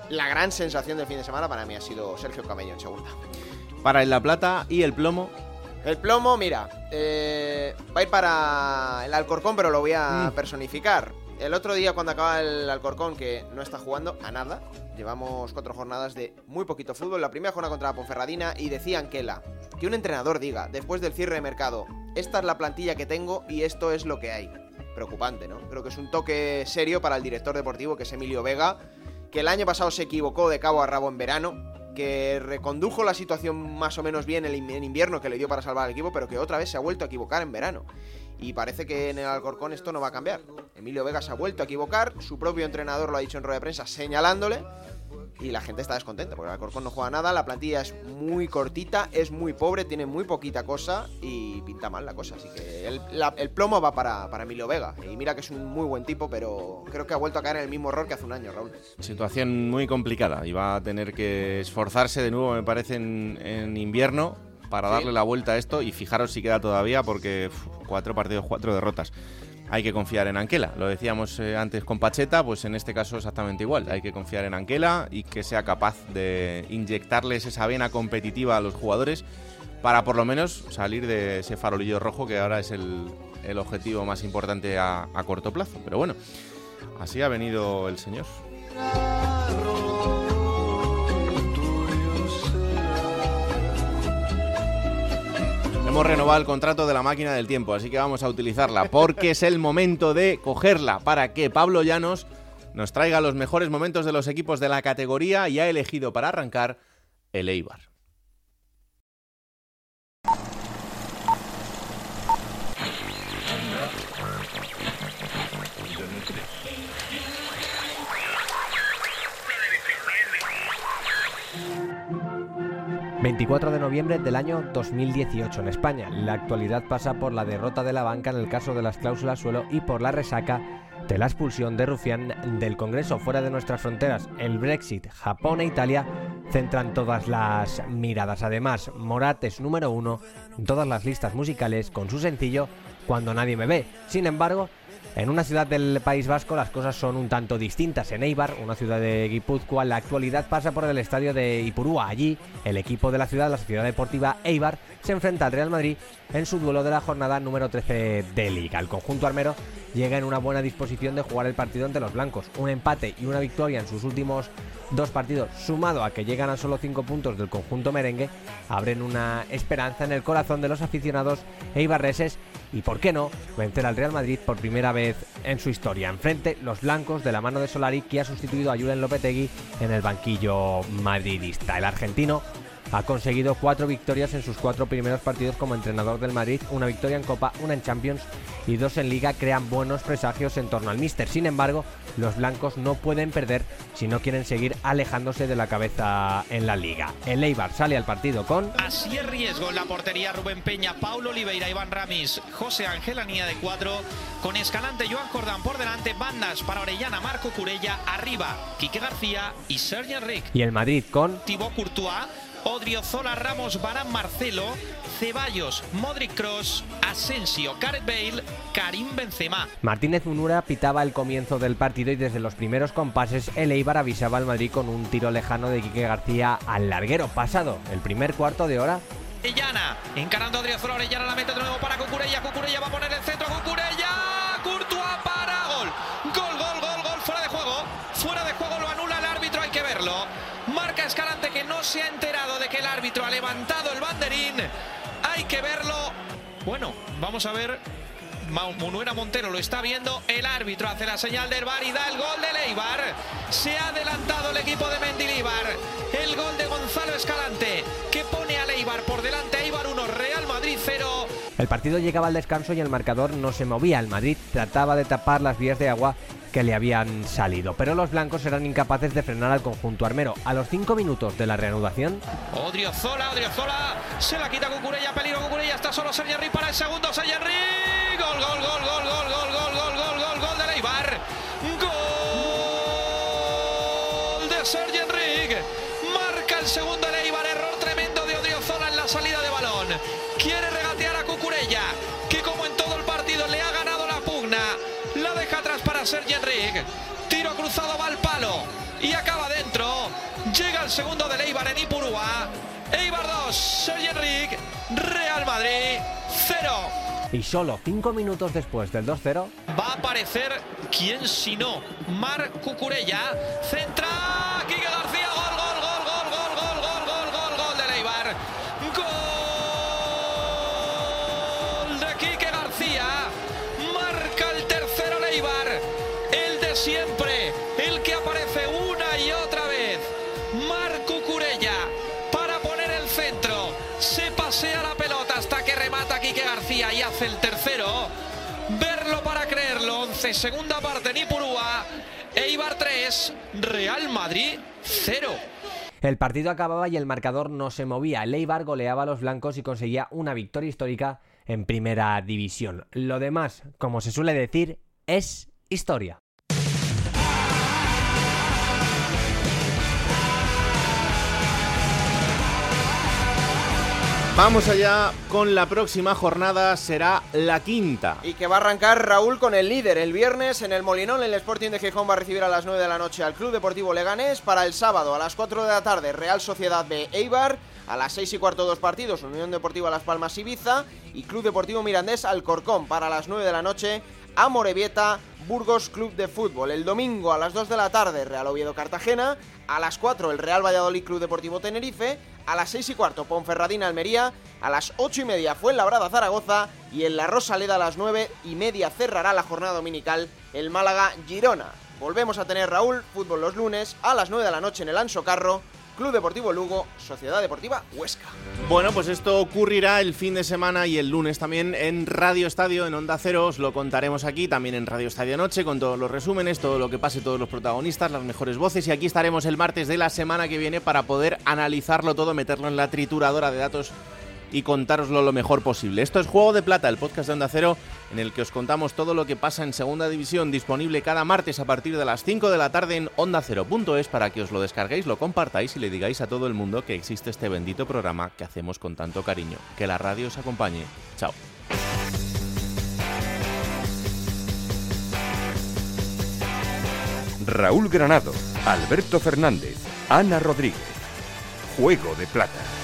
la gran sensación del fin de semana para mí ha sido Sergio Camello en segunda. Para el La Plata y el plomo, el plomo, mira, eh, va a ir para el Alcorcón, pero lo voy a mm. personificar. El otro día cuando acaba el Alcorcón, que no está jugando a nada, llevamos cuatro jornadas de muy poquito fútbol, la primera jornada contra la Ponferradina y decía Anquela, que un entrenador diga, después del cierre de mercado, esta es la plantilla que tengo y esto es lo que hay. Preocupante, ¿no? Creo que es un toque serio para el director deportivo, que es Emilio Vega, que el año pasado se equivocó de cabo a rabo en verano, que recondujo la situación más o menos bien en invierno que le dio para salvar al equipo, pero que otra vez se ha vuelto a equivocar en verano. Y parece que en el Alcorcón esto no va a cambiar. Emilio Vega se ha vuelto a equivocar, su propio entrenador lo ha dicho en rueda de prensa señalándole y la gente está descontenta porque el Alcorcón no juega nada, la plantilla es muy cortita, es muy pobre, tiene muy poquita cosa y pinta mal la cosa. Así que el, plomo va para, para, Emilio Vega. Y mira que es un muy buen tipo, pero creo que ha vuelto a caer en el mismo error que hace un año, Raúl. Situación muy complicada y va a tener que esforzarse de nuevo, me parece, en, invierno para darle la vuelta a esto y fijaros si queda todavía porque cuatro partidos, cuatro derrotas hay que confiar en Anquela. Lo decíamos eh, antes con Pacheta, pues en este caso exactamente igual. Hay que confiar en Anquela y que sea capaz de inyectarles esa vena competitiva a los jugadores para por lo menos salir de ese farolillo rojo que ahora es el, objetivo más importante a corto plazo. Pero bueno, así ha venido el señor. Hemos renovado el contrato de la máquina del tiempo, así que vamos a utilizarla porque es el momento de cogerla para que Pablo Llanos nos traiga los mejores momentos de los equipos de la categoría y ha elegido para arrancar el Eibar. 24 de noviembre del año 2018 en España. La actualidad pasa por la derrota de la banca en el caso de las cláusulas suelo y por la resaca de la expulsión de Rufián del Congreso fuera de nuestras fronteras. El Brexit, Japón e Italia centran todas las miradas. Además, Morat es número uno en todas las listas musicales con su sencillo Cuando nadie me ve. Sin embargo, en una ciudad del País Vasco las cosas son un tanto distintas. En Eibar, una ciudad de Guipúzcoa, la actualidad pasa por el estadio de Ipurúa. Allí, el equipo de la ciudad, la Sociedad Deportiva Eibar, se enfrenta al Real Madrid en su duelo de la jornada número 13 de Liga. El conjunto armero llega en una buena disposición de jugar el partido ante los blancos. Un empate y una victoria en sus últimos dos partidos, sumado a que llegan a solo cinco puntos del conjunto merengue, abren una esperanza en el corazón de los aficionados eibarreses y, por qué no, vencer al Real Madrid por primera vez en su historia. Enfrente, los blancos de la mano de Solari, que ha sustituido a Julen Lopetegui en el banquillo madridista. El argentino ha conseguido cuatro victorias en sus cuatro primeros partidos como entrenador del Madrid, una victoria en Copa, una en Champions y dos en Liga crean buenos presagios en torno al Mister. Sin embargo, los blancos no pueden perder si no quieren seguir alejándose de la cabeza en la Liga. El Eibar sale al partido con... Así es riesgo en la portería Rubén Peña, Paulo Oliveira, Iván Ramis, José Ángel Anía de cuatro, con Escalante, Joan Cordán por delante, bandas para Orellana, Marco Curella, arriba, Quique García y Sergio Rick. Y el Madrid con... Thibaut Courtois, Odriozola, Ramos, Barán, Marcelo, Ceballos, Modric Cross, Asensio, Gareth Bale, Karim Benzema. Martínez Munura pitaba el comienzo del partido y desde los primeros compases el Eibar avisaba al Madrid con un tiro lejano de Quique García al larguero pasado el primer cuarto de hora. Orellana, encarando a Odriozola, Orellana la mete de nuevo para Cucurella, Cucurella va a poner el centro, Cucurella, Courtois para gol, gol, gol, gol, gol, fuera de juego, fuera de juego lo anula el árbitro, hay que verlo. Marca Escalante que no se ha enterado que el árbitro ha levantado el banderín. Hay que verlo. Bueno, vamos a ver. Munuera Montero lo está viendo. El árbitro hace la señal del bar y da el gol de Leibar. Se ha adelantado el equipo de Mendilibar. El gol de Gonzalo Escalante que pone a Leibar por delante. Eibar 1, Real Madrid 0. El partido llegaba al descanso y el marcador no se movía. El Madrid trataba de tapar las vías de agua que le habían salido, pero los blancos eran incapaces de frenar al conjunto armero. A los cinco minutos de la reanudación. Odriozola, Odriozola, se la quita Cucurella, peligro Cucurella, está solo Sergio para el segundo, Sergio gol, gol, gol, gol, gol, gol, gol, gol, gol, gol, gol de Leibar, gol de Sergio Enrique, marca el segundo Leibar, segundo de Eibar en Ipurúa. Eibar 2, Sergio Enrique, Real Madrid 0. Y solo cinco minutos después del 2-0, Va a aparecer quién si no. Mar Cucurella. Centra. Quique García. Gol, gol, gol, gol, gol, gol, gol, gol, gol, gol de Leibar. Gol de Quique García. Marca el tercero Leibar. El de siempre. El que aparece una y otra remata Quique García y hace el tercero. Verlo para creerlo. 11, segunda parte, Nipurúa. Eibar 3, Real Madrid 0. el partido acababa y el marcador no se movía. El Eibar goleaba a los blancos y conseguía una victoria histórica en primera división. Lo demás, como se suele decir, es historia. Vamos allá con la próxima jornada, será la quinta. Y que va a arrancar Raúl con el líder. El viernes en el Molinón, el Sporting de Gijón va a recibir a las 9 de la noche al Club Deportivo Leganés. Para el sábado a las 4 de la tarde, Real Sociedad B Eibar. A las 6 y cuarto, dos partidos: Unión Deportiva Las Palmas Ibiza y Club Deportivo Mirandés Alcorcón. Para las 9 de la noche, a Morevieta, Burgos Club de Fútbol. El domingo a las 2 de la tarde, Real Oviedo Cartagena. A las 4, el Real Valladolid Club Deportivo Tenerife. A las 6 y cuarto, Ponferradina Almería. A las 8 y media, Fuenlabrada Zaragoza. Y en la Rosaleda a las 9 y media cerrará la jornada dominical el Málaga Girona. Volvemos a tener Raúl, fútbol los lunes a las 9 de la noche en el Anso Carro. Club Deportivo Lugo, Sociedad Deportiva Huesca. Bueno, pues esto ocurrirá el fin de semana y el lunes también en Radio Estadio, en Onda Cero. Os lo contaremos aquí, también en Radio Estadio Noche, con todos los resúmenes, todo lo que pase, todos los protagonistas, las mejores voces. Y aquí estaremos el martes de la semana que viene para poder analizarlo todo, meterlo en la trituradora de datos y contároslo lo mejor posible. Esto es Juego de Plata, el podcast de Onda Cero, en el que os contamos todo lo que pasa en Segunda División, disponible cada martes a partir de las 5 de la tarde en ondacero.es para que os lo descarguéis, lo compartáis y le digáis a todo el mundo que existe este bendito programa que hacemos con tanto cariño. Que la radio os acompañe. Chao. Raúl Granado, Alberto Fernández, Ana Rodríguez. Juego de Plata.